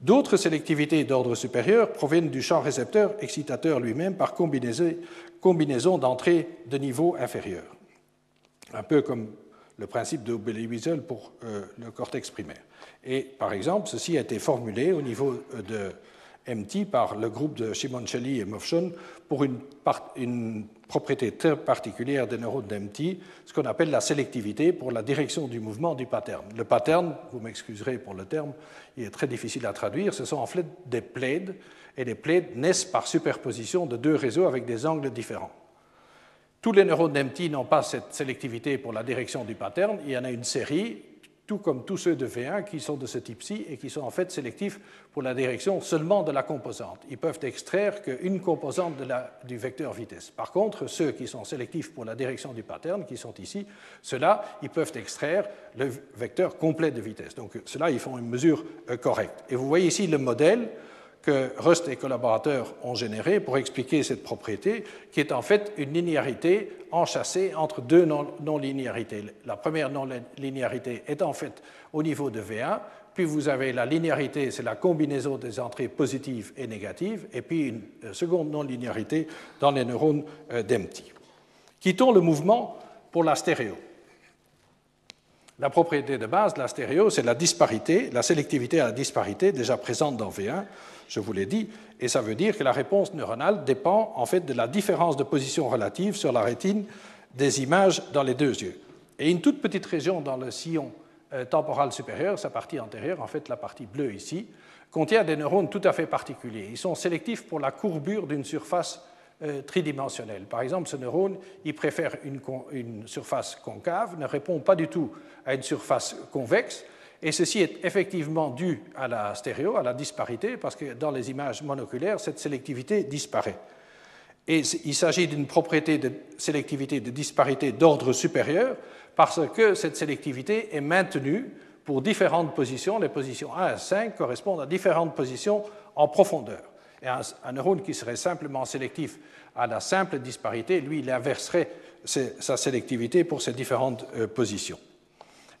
D'autres sélectivités d'ordre supérieur proviennent du champ récepteur excitateur lui-même par combinaison d'entrées de niveau inférieur, un peu comme le principe de Hubble-Wiesel pour euh, le cortex primaire. Et par exemple, ceci a été formulé au niveau de MT par le groupe de Simoncelli et Mofshon pour une, propriété très particulière des neurones d'MT, ce qu'on appelle la sélectivité pour la direction du mouvement du pattern. Le pattern, vous m'excuserez pour le terme, il est très difficile à traduire, ce sont en fait des plaids, et les plaids naissent par superposition de deux réseaux avec des angles différents. Tous les neurones d'MT n'ont pas cette sélectivité pour la direction du pattern, il y en a une série tout comme tous ceux de V1 qui sont de ce type-ci et qui sont en fait sélectifs pour la direction seulement de la composante. Ils peuvent extraire qu'une composante du vecteur vitesse. Par contre, ceux qui sont sélectifs pour la direction du pattern, qui sont ici, ceux-là, ils peuvent extraire le vecteur complet de vitesse. Donc, ceux-là, ils font une mesure euh, correcte. Et vous voyez ici le modèle que Rust et collaborateurs ont généré pour expliquer cette propriété, qui est en fait une linéarité enchâssée entre deux non-linéarités. La première non-linéarité est en fait au niveau de V1, puis vous avez la linéarité, c'est la combinaison des entrées positives et négatives, et puis une euh, seconde non-linéarité dans les neurones euh, d'Empty. Quittons le mouvement pour la stéréo. La propriété de base de la stéréo, c'est la disparité, la sélectivité à la disparité déjà présente dans V1 je vous l'ai dit, et ça veut dire que la réponse neuronale dépend en fait de la différence de position relative sur la rétine des images dans les deux yeux. Et une toute petite région dans le sillon euh, temporal supérieur, sa partie antérieure, en fait la partie bleue ici, contient des neurones tout à fait particuliers. Ils sont sélectifs pour la courbure d'une surface euh, tridimensionnelle. Par exemple, ce neurone, il préfère une, une, surface concave, ne répond pas du tout à une surface convexe, et ceci est effectivement dû à la stéréo, à la disparité, parce que dans les images monoculaires, cette sélectivité disparaît. Et il s'agit d'une propriété de sélectivité de disparité d'ordre supérieur, parce que cette sélectivité est maintenue pour différentes positions. Les positions 1 à 5 correspondent à différentes positions en profondeur. Et un, neurone qui serait simplement sélectif à la simple disparité, lui, il inverserait sa sélectivité pour ces différentes euh, positions.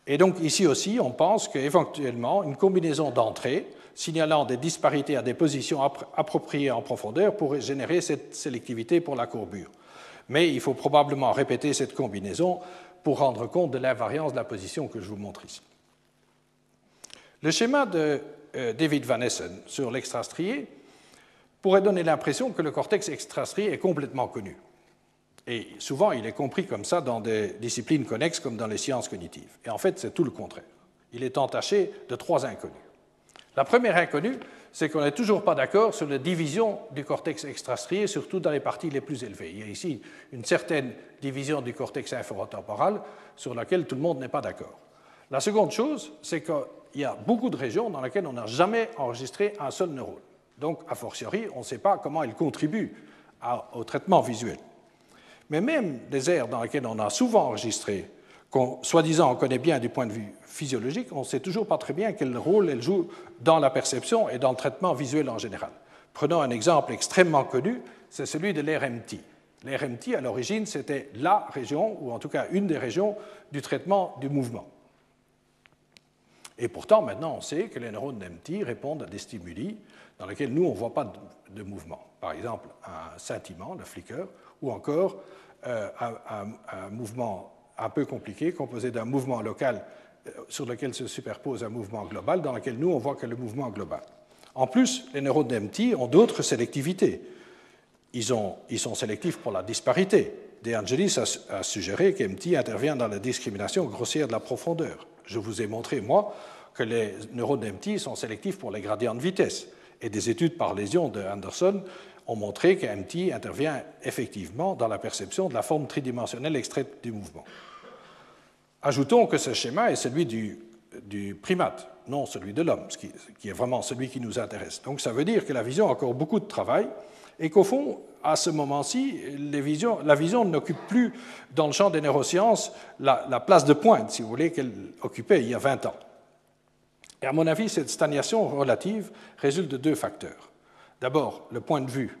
Et donc ici aussi, on pense qu'éventuellement, une combinaison d'entrées signalant des disparités à des positions appropriées en profondeur pourrait générer cette sélectivité pour la courbure. Mais il faut probablement répéter cette combinaison pour rendre compte de l'invariance de la position que je vous montre ici. Le schéma de euh, David Van Essen sur l'extrastrié pourrait donner l'impression que le cortex extrastrié est complètement connu. Et souvent, il est compris comme ça dans des disciplines connexes comme dans les sciences cognitives. Et en fait, c'est tout le contraire. Il est entaché de trois inconnus. La première inconnue, c'est qu'on n'est toujours pas d'accord sur la division du cortex extrastrié, surtout dans les parties les plus élevées. Il y a ici une certaine division du cortex inférotemporal sur laquelle tout le monde n'est pas d'accord. La seconde chose, c'est qu'il y a beaucoup de régions dans lesquelles on n'a jamais enregistré un seul neurone. Donc, a fortiori, on ne sait pas comment il contribue au traitement visuel. Mais même des aires dans lesquelles on a souvent enregistré, qu'on soi-disant on connaît bien du point de vue physiologique, on ne sait toujours pas très bien quel rôle elles jouent dans la perception et dans le traitement visuel en général. Prenons un exemple extrêmement connu, c'est celui de l'RMT. L'RMT, à l'origine, c'était la région, ou en tout cas une des régions, du traitement du mouvement. Et pourtant, maintenant, on sait que les neurones d'MT répondent à des stimuli dans lesquels nous, on ne voit pas de, mouvement. Par exemple, un scintillement, le flicker, ou encore euh, un, mouvement un peu compliqué, composé d'un mouvement local euh, sur lequel se superpose un mouvement global, dans lequel nous, on voit que le mouvement global. En plus, les neurones d'MT ont d'autres sélectivités. Ils, sont sélectifs pour la disparité. De Angelis a, a suggéré qu'MT intervient dans la discrimination grossière de la profondeur. Je vous ai montré, moi, que les neurones d'MT sont sélectifs pour les gradients de vitesse. Et des études par lésion de Anderson ont montré qu'MT intervient effectivement dans la perception de la forme tridimensionnelle extraite du mouvement. Ajoutons que ce schéma est celui du, primate, non celui de l'homme, qui, qui est vraiment celui qui nous intéresse. Donc ça veut dire que la vision a encore beaucoup de travail et qu'au fond, à ce moment-ci, la vision n'occupe plus dans le champ des neurosciences la, la place de pointe, si vous voulez, qu'elle occupait il y a 20 ans. Et à mon avis, cette stagnation relative résulte de deux facteurs. D'abord, le point de vue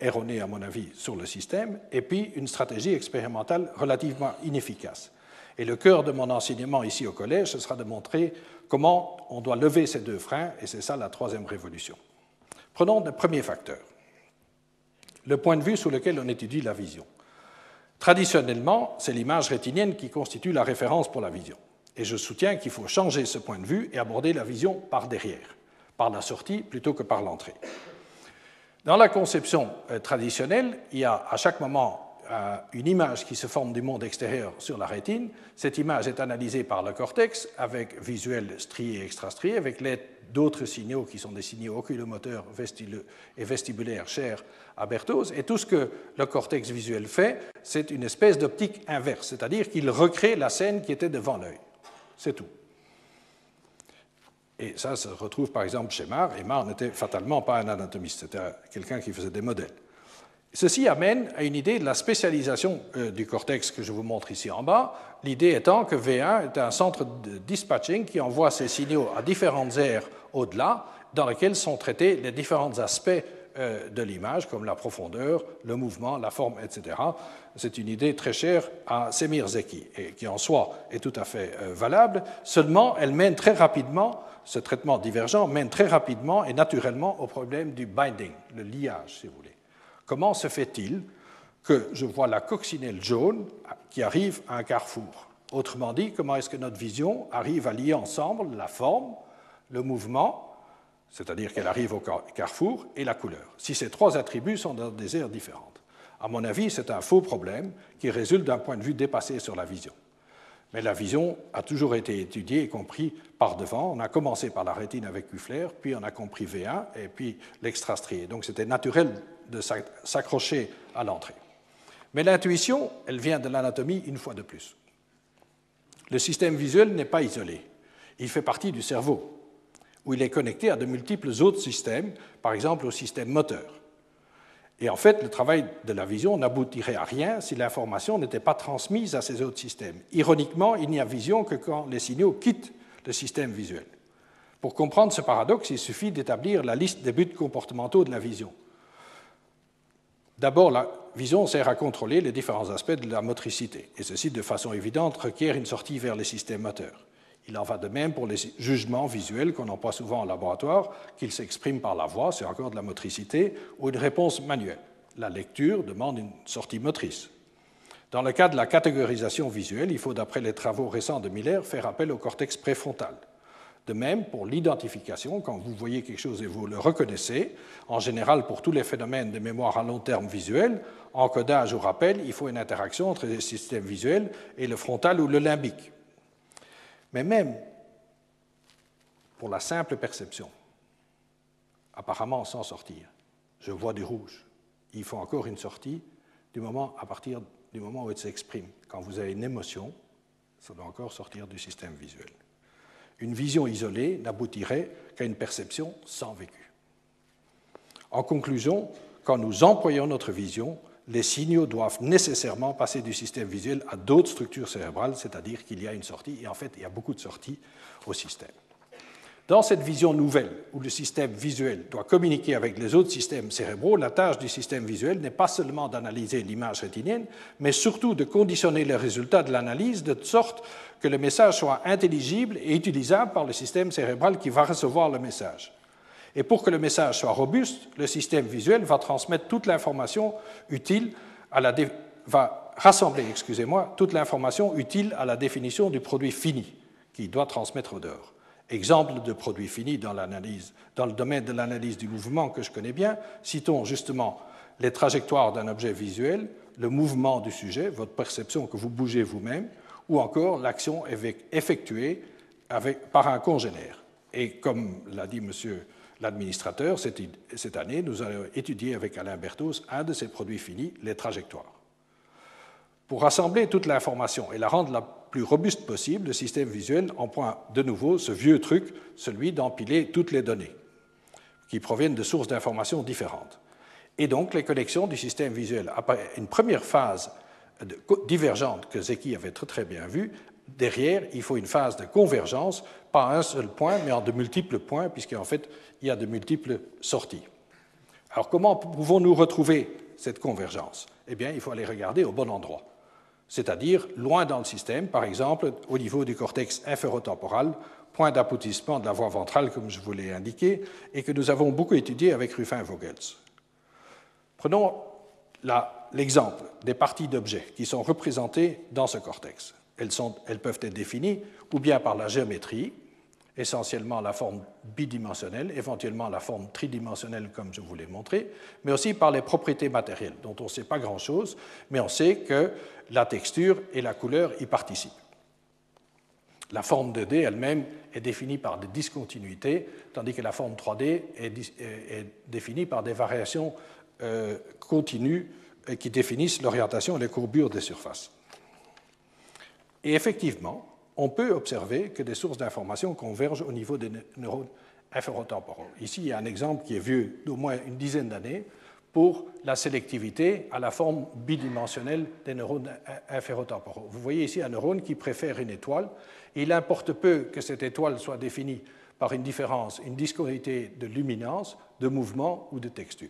erroné, à mon avis, sur le système, et puis une stratégie expérimentale relativement inefficace. Et le cœur de mon enseignement ici au collège, ce sera de montrer comment on doit lever ces deux freins, et c'est ça la troisième révolution. Prenons le premier facteur, le point de vue sur lequel on étudie la vision. Traditionnellement, c'est l'image rétinienne qui constitue la référence pour la vision. Et je soutiens qu'il faut changer ce point de vue et aborder la vision par derrière par la sortie plutôt que par l'entrée. Dans la conception euh, traditionnelle, il y a à chaque moment euh, une image qui se forme du monde extérieur sur la rétine. Cette image est analysée par le cortex avec visuel strié et extrastrié, avec l'aide d'autres signaux qui sont des signaux oculomoteurs et vestibulaires chers à Berthoz. Et tout ce que le cortex visuel fait, c'est une espèce d'optique inverse, c'est-à-dire qu'il recrée la scène qui était devant l'œil. C'est tout. Et ça se retrouve par exemple chez Marr, et Marr n'était fatalement pas un anatomiste, c'était quelqu'un qui faisait des modèles. Ceci amène à une idée de la spécialisation euh, du cortex que je vous montre ici en bas, l'idée étant que V1 est un centre de dispatching qui envoie ses signaux à différentes aires au-delà, dans lesquelles sont traités les différents aspects de l'image, comme la profondeur, le mouvement, la forme, etc. C'est une idée très chère à Semir Zeki, et qui en soi est tout à fait euh, valable, seulement elle mène très rapidement, ce traitement divergent mène très rapidement et naturellement au problème du binding, le liage, si vous voulez. Comment se fait-il que je vois la coccinelle jaune qui arrive à un carrefour? Autrement dit, comment est-ce que notre vision arrive à lier ensemble la forme, le mouvement, c'est-à-dire qu'elle arrive au carrefour, et la couleur, si ces trois attributs sont dans des aires différentes À mon avis, c'est un faux problème qui résulte d'un point de vue dépassé sur la vision. Mais la vision a toujours été étudiée et compris par devant. On a commencé par la rétine avec Kuffler, puis on a compris V1 et puis l'extrastrié. Donc c'était naturel de s'accrocher à l'entrée. Mais l'intuition, elle vient de l'anatomie une fois de plus. Le système visuel n'est pas isolé. Il fait partie du cerveau, où il est connecté à de multiples autres systèmes, par exemple au système moteur. Et en fait, le travail de la vision n'aboutirait à rien si l'information n'était pas transmise à ces autres systèmes. Ironiquement, il n'y a vision que quand les signaux quittent le système visuel. Pour comprendre ce paradoxe, il suffit d'établir la liste des buts comportementaux de la vision. D'abord, la vision sert à contrôler les différents aspects de la motricité, et ceci, de façon évidente, requiert une sortie vers les systèmes moteurs. Il en va de même pour les jugements visuels qu'on emploie souvent en laboratoire, qu'ils s'expriment par la voix, c'est encore de la motricité, ou une réponse manuelle. La lecture demande une sortie motrice. Dans le cas de la catégorisation visuelle, il faut, d'après les travaux récents de Miller, faire appel au cortex préfrontal. De même, pour l'identification, quand vous voyez quelque chose et vous le reconnaissez, en général pour tous les phénomènes de mémoire à long terme visuel, encodage ou rappel, il faut une interaction entre le système visuel et le frontal ou le limbique. Mais même pour la simple perception, apparemment sans sortir, je vois du rouge, il faut encore une sortie du moment, à partir du moment où elle s'exprime. Quand vous avez une émotion, ça doit encore sortir du système visuel. Une vision isolée n'aboutirait qu'à une perception sans vécu. En conclusion, quand nous employons notre vision, les signaux doivent nécessairement passer du système visuel à d'autres structures cérébrales, c'est-à-dire qu'il y a une sortie, et en fait, il y a beaucoup de sorties au système. Dans cette vision nouvelle, où le système visuel doit communiquer avec les autres systèmes cérébraux, la tâche du système visuel n'est pas seulement d'analyser l'image rétinienne, mais surtout de conditionner les résultats de l'analyse de sorte que le message soit intelligible et utilisable par le système cérébral qui va recevoir le message. Et pour que le message soit robuste, le système visuel va transmettre toute l'information utile à la va rassembler, excusez-moi, toute l'information utile à la définition du produit fini qu'il doit transmettre au dehors. Exemple de produit fini dans le domaine de l'analyse du mouvement que je connais bien, citons justement les trajectoires d'un objet visuel, le mouvement du sujet, votre perception que vous bougez vous-même, ou encore l'action effectuée par un congénère. Et comme l'a dit Monsieur l'administrateur, cette, année, nous allons étudier avec Alain Berthos un de ces produits finis, les trajectoires. Pour rassembler toute l'information et la rendre la plus robuste possible, le système visuel emploie de nouveau ce vieux truc, celui d'empiler toutes les données qui proviennent de sources d'informations différentes. Et donc, les connexions du système visuel, après une première phase divergente que Zeki avait très, très bien vue, derrière, il faut une phase de convergence, pas un seul point, mais en de multiples points, puisqu'en fait, il y a de multiples sorties. Alors, comment pouvons-nous retrouver cette convergence? Eh bien, il faut aller regarder au bon endroit, c'est-à-dire loin dans le système, par exemple, au niveau du cortex inférotemporal, point d'aboutissement de la voie ventrale, comme je vous l'ai indiqué, et que nous avons beaucoup étudié avec Ruffin-Vogels. Prenons l'exemple des parties d'objets qui sont représentées dans ce cortex. Elles, elles, peuvent être définies ou bien par la géométrie, essentiellement la forme bidimensionnelle, éventuellement la forme tridimensionnelle comme je vous l'ai montré, mais aussi par les propriétés matérielles, dont on ne sait pas grand-chose, mais on sait que la texture et la couleur y participent. La forme 2D elle-même est définie par des discontinuités, tandis que la forme 3D est, définie par des variations euh, continues euh, qui définissent l'orientation et les courbures des surfaces. Et effectivement, on peut observer que des sources d'information convergent au niveau des neurones inférotemporaux. Ici, il y a un exemple qui est vieux d'au moins une dizaine d'années pour la sélectivité à la forme bidimensionnelle des neurones inférotemporaux. Vous voyez ici un neurone qui préfère une étoile. il importe peu que cette étoile soit définie par une différence, une discontinuité de luminance, de mouvement ou de texture.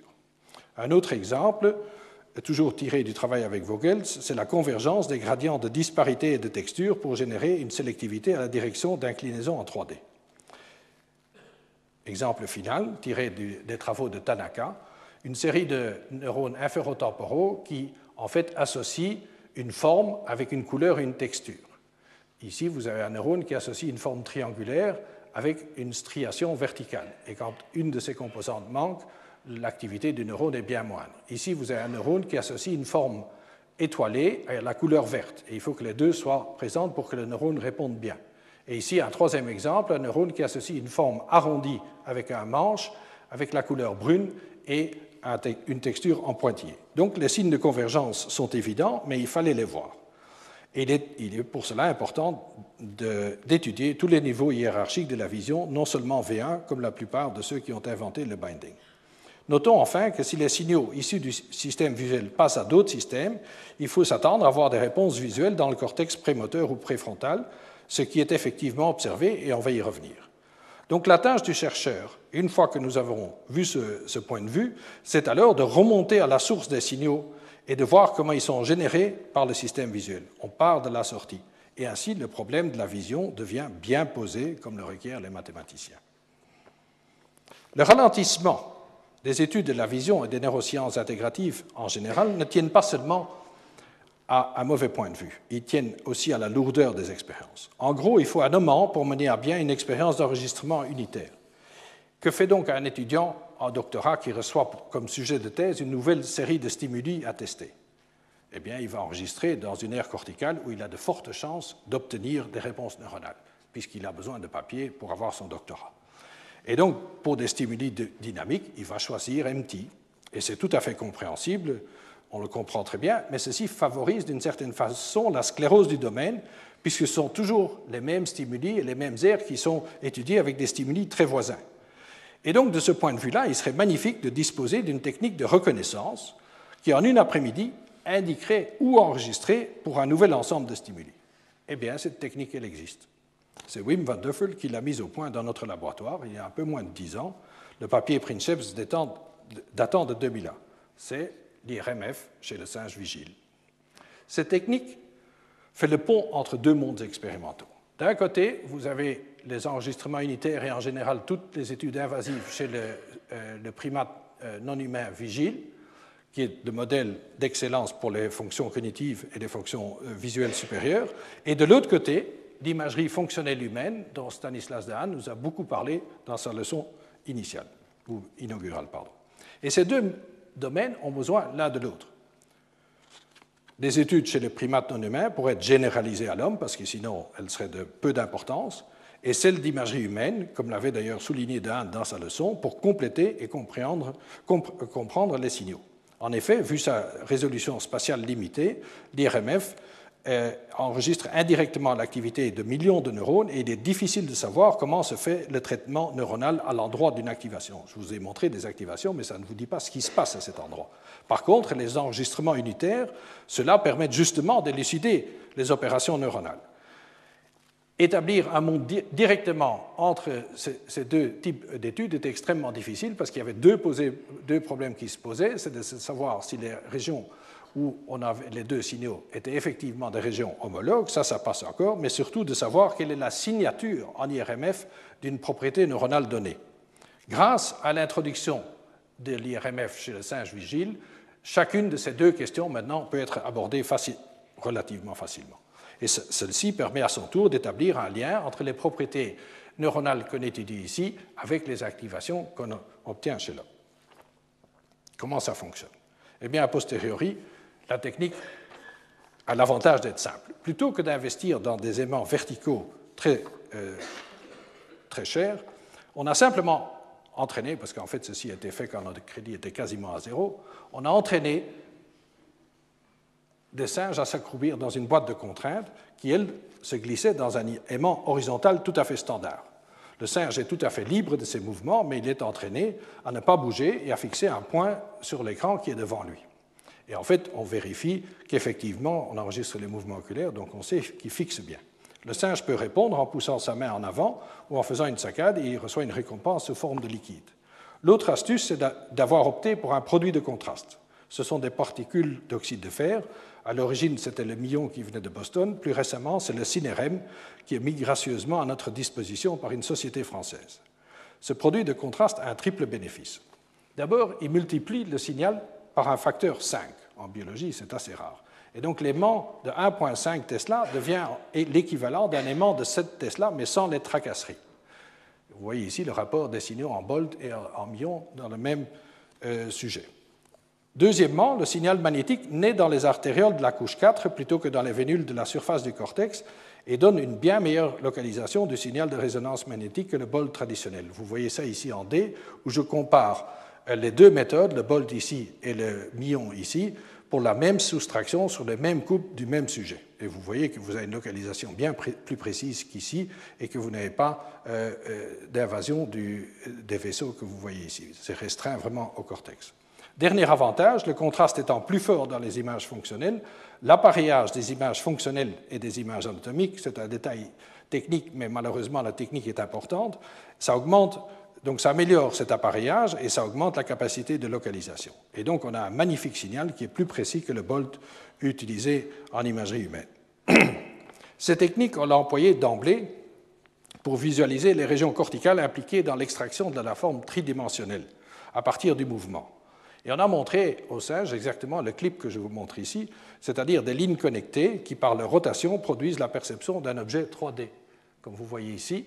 Un autre exemple toujours tiré du travail avec Vogels, c'est la convergence des gradients de disparité et de texture pour générer une sélectivité à la direction d'inclinaison en 3D. Exemple final, tiré des travaux de Tanaka, une série de neurones inférotemporaux qui, en fait, associent une forme avec une couleur et une texture. Ici, vous avez un neurone qui associe une forme triangulaire avec une striation verticale. Et quand une de ces composantes manque, l'activité du neurone est bien moindre. Ici, vous avez un neurone qui associe une forme étoilée à la couleur verte. Et il faut que les deux soient présentes pour que le neurone réponde bien. Et ici, un troisième exemple, un neurone qui associe une forme arrondie avec un manche, avec la couleur brune et une texture en pointillé. Donc les signes de convergence sont évidents, mais il fallait les voir. Et il est, pour cela important d'étudier tous les niveaux hiérarchiques de la vision, non seulement V1, comme la plupart de ceux qui ont inventé le binding. Notons enfin que si les signaux issus du système visuel passent à d'autres systèmes, il faut s'attendre à avoir des réponses visuelles dans le cortex prémoteur ou préfrontal, ce qui est effectivement observé et on va y revenir. Donc la tâche du chercheur, une fois que nous avons vu ce, ce point de vue, c'est alors de remonter à la source des signaux et de voir comment ils sont générés par le système visuel. On part de la sortie. Et ainsi, le problème de la vision devient bien posé, comme le requièrent les mathématiciens. Le ralentissement des études de la vision et des neurosciences intégratives en général ne tiennent pas seulement à un mauvais point de vue, ils tiennent aussi à la lourdeur des expériences. En gros, il faut un moment pour mener à bien une expérience d'enregistrement unitaire. Que fait donc un étudiant en doctorat qui reçoit comme sujet de thèse une nouvelle série de stimuli à tester? Eh bien, il va enregistrer dans une aire corticale où il a de fortes chances d'obtenir des réponses neuronales, puisqu'il a besoin de papier pour avoir son doctorat. Et donc, pour des stimuli dynamiques, il va choisir MT. Et c'est tout à fait compréhensible, on le comprend très bien, mais ceci favorise d'une certaine façon la sclérose du domaine, puisque ce sont toujours les mêmes stimuli et les mêmes aires qui sont étudiés avec des stimuli très voisins. Et donc, de ce point de vue-là, il serait magnifique de disposer d'une technique de reconnaissance qui, en une après-midi, indiquerait où enregistrer pour un nouvel ensemble de stimuli. Eh bien, cette technique, elle existe. C'est Wim van Duffel qui l'a mise au point dans notre laboratoire il y a un peu moins de dix ans. Le papier Princeps datant de 2001. C'est l'IRMF chez le singe vigile. Cette technique fait le pont entre deux mondes expérimentaux. D'un côté, vous avez les enregistrements unitaires et en général toutes les études invasives chez le, euh, primate euh, non humain vigile, qui est le modèle d'excellence pour les fonctions cognitives et les fonctions euh, visuelles supérieures. Et de l'autre côté, d'imagerie fonctionnelle humaine, dont Stanislas Dehaene nous a beaucoup parlé dans sa leçon initiale, ou inaugurale. Pardon. Et ces deux domaines ont besoin l'un de l'autre. Des études chez les primates non humains pourraient être généralisées à l'homme, parce que sinon elles seraient de peu d'importance, et celles d'imagerie humaine, comme l'avait d'ailleurs souligné Dehaene dans sa leçon, pour compléter et comprendre, comprendre les signaux. En effet, vu sa résolution spatiale limitée, l'IRMF enregistre indirectement l'activité de millions de neurones et il est difficile de savoir comment se fait le traitement neuronal à l'endroit d'une activation. Je vous ai montré des activations, mais ça ne vous dit pas ce qui se passe à cet endroit. Par contre, les enregistrements unitaires, cela permet justement d'élucider les opérations neuronales. Établir un monde directement entre ces deux types d'études est extrêmement difficile parce qu'il y avait deux problèmes qui se posaient, c'est de savoir si les régions où on avait, les deux signaux étaient effectivement des régions homologues, ça, ça passe encore, mais surtout de savoir quelle est la signature en IRMF d'une propriété neuronale donnée. Grâce à l'introduction de l'IRMF chez le singe vigile, chacune de ces deux questions maintenant peut être abordée relativement facilement. Et celle-ci permet à son tour d'établir un lien entre les propriétés neuronales qu'on étudie ici avec les activations qu'on obtient chez l'homme. Comment ça fonctionne? Eh bien, a posteriori, la technique a l'avantage d'être simple. Plutôt que d'investir dans des aimants verticaux très, euh, très chers, on a simplement entraîné, parce qu'en fait ceci a été fait quand notre crédit était quasiment à zéro, on a entraîné des singes à s'accroupir dans une boîte de contraintes qui, elle, se glissait dans un aimant horizontal tout à fait standard. Le singe est tout à fait libre de ses mouvements, mais il est entraîné à ne pas bouger et à fixer un point sur l'écran qui est devant lui. Et en fait, on vérifie qu'effectivement, on enregistre les mouvements oculaires, donc on sait qu'il fixe bien. Le singe peut répondre en poussant sa main en avant ou en faisant une saccade et il reçoit une récompense sous forme de liquide. L'autre astuce, c'est d'avoir opté pour un produit de contraste. Ce sont des particules d'oxyde de fer. À l'origine, c'était le million qui venait de Boston. Plus récemment, c'est le cinérème qui est mis gracieusement à notre disposition par une société française. Ce produit de contraste a un triple bénéfice. D'abord, il multiplie le signal par un facteur 5. En biologie, c'est assez rare. Et donc l'aimant de 1,5 Tesla devient l'équivalent d'un aimant de 7 Tesla, mais sans les tracasseries. Vous voyez ici le rapport des signaux en bolt et en millions dans le même euh, sujet. Deuxièmement, le signal magnétique naît dans les artérioles de la couche 4 plutôt que dans les vénules de la surface du cortex et donne une bien meilleure localisation du signal de résonance magnétique que le bolt traditionnel. Vous voyez ça ici en D, où je compare les deux méthodes, le bolt ici et le million ici, pour la même soustraction sur les mêmes coupes du même sujet. Et vous voyez que vous avez une localisation bien plus précise qu'ici et que vous n'avez pas euh, euh, d'invasion des vaisseaux que vous voyez ici. C'est restreint vraiment au cortex. Dernier avantage, le contraste étant plus fort dans les images fonctionnelles, l'appareillage des images fonctionnelles et des images anatomiques, c'est un détail technique, mais malheureusement la technique est importante, ça augmente donc ça améliore cet appareillage et ça augmente la capacité de localisation. Et donc on a un magnifique signal qui est plus précis que le bolt utilisé en imagerie humaine. (clears throat) Ces techniques, on l'a employé d'emblée pour visualiser les régions corticales impliquées dans l'extraction de la forme tridimensionnelle à partir du mouvement. Et on a montré au singe exactement le clip que je vous montre ici, c'est-à-dire des lignes connectées qui, par leur rotation, produisent la perception d'un objet 3D, comme vous voyez ici,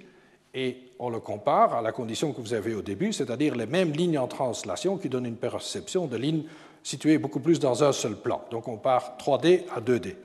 et on le compare à la condition que vous avez au début, c'est-à-dire les mêmes lignes en translation qui donnent une perception de lignes situées beaucoup plus dans un seul plan. Donc on part 3D à 2D.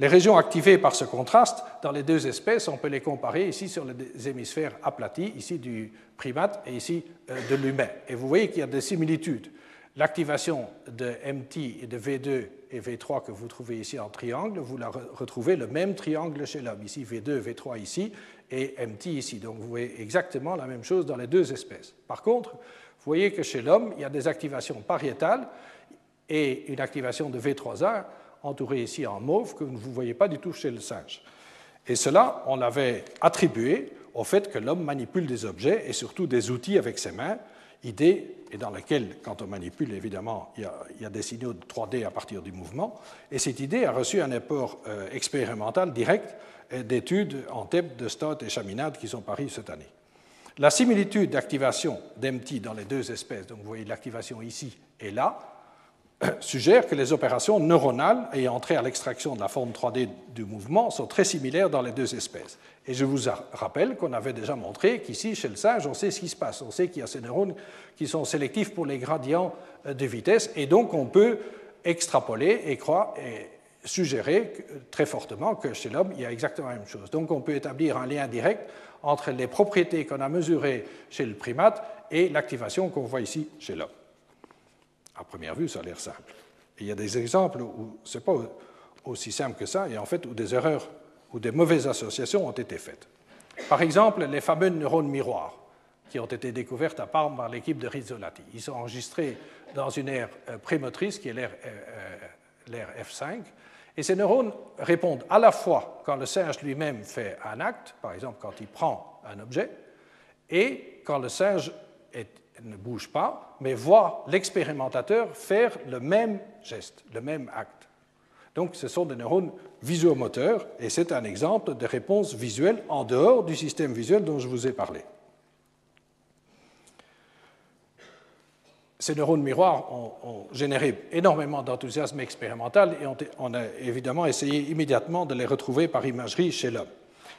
Les régions activées par ce contraste, dans les deux espèces, on peut les comparer ici sur les hémisphères aplatis, ici du primate et ici euh, de l'humain. Et vous voyez qu'il y a des similitudes. L'activation de MT et de V2 et V3 que vous trouvez ici en triangle, vous la retrouvez le même triangle chez l'homme, ici V2, V3 ici, et MT ici. Donc vous voyez exactement la même chose dans les deux espèces. Par contre, vous voyez que chez l'homme, il y a des activations pariétales et une activation de V3A entourée ici en mauve que vous ne voyez pas du tout chez le singe. Et cela, on l'avait attribué au fait que l'homme manipule des objets et surtout des outils avec ses mains, idée et dans laquelle, quand on manipule, évidemment, il y, a, des signaux de 3D à partir du mouvement. Et cette idée a reçu un apport euh, expérimental direct d'études en TEP de Stott et Chaminade qui sont parues cette année. La similitude d'activation d'MT dans les deux espèces, donc vous voyez l'activation ici et là, suggère que les opérations neuronales ayant trait à l'extraction de la forme 3D du mouvement sont très similaires dans les deux espèces. Et je vous rappelle qu'on avait déjà montré qu'ici, chez le singe, on sait ce qui se passe. On sait qu'il y a ces neurones qui sont sélectifs pour les gradients de vitesse, et donc on peut extrapoler et, croire, suggérer très fortement que chez l'homme, il y a exactement la même chose. Donc on peut établir un lien direct entre les propriétés qu'on a mesurées chez le primate et l'activation qu'on voit ici chez l'homme. À première vue, ça a l'air simple. il y a des exemples où ce n'est pas aussi simple que ça, et en fait où des erreurs ou des mauvaises associations ont été faites. Par exemple, les fameux neurones miroirs qui ont été découvertes à Parme par l'équipe de Rizzolatti. Ils sont enregistrés dans une aire euh, prémotrice qui est l'aire euh, F5, et ces neurones répondent à la fois quand le singe lui-même fait un acte, par exemple quand il prend un objet, et quand le singe ne bouge pas, mais voit l'expérimentateur faire le même geste, le même acte. Donc ce sont des neurones visuomoteurs, et c'est un exemple de réponse visuelle en dehors du système visuel dont je vous ai parlé. Ces neurones miroirs ont, généré énormément d'enthousiasme expérimental et on a évidemment essayé immédiatement de les retrouver par imagerie chez l'homme.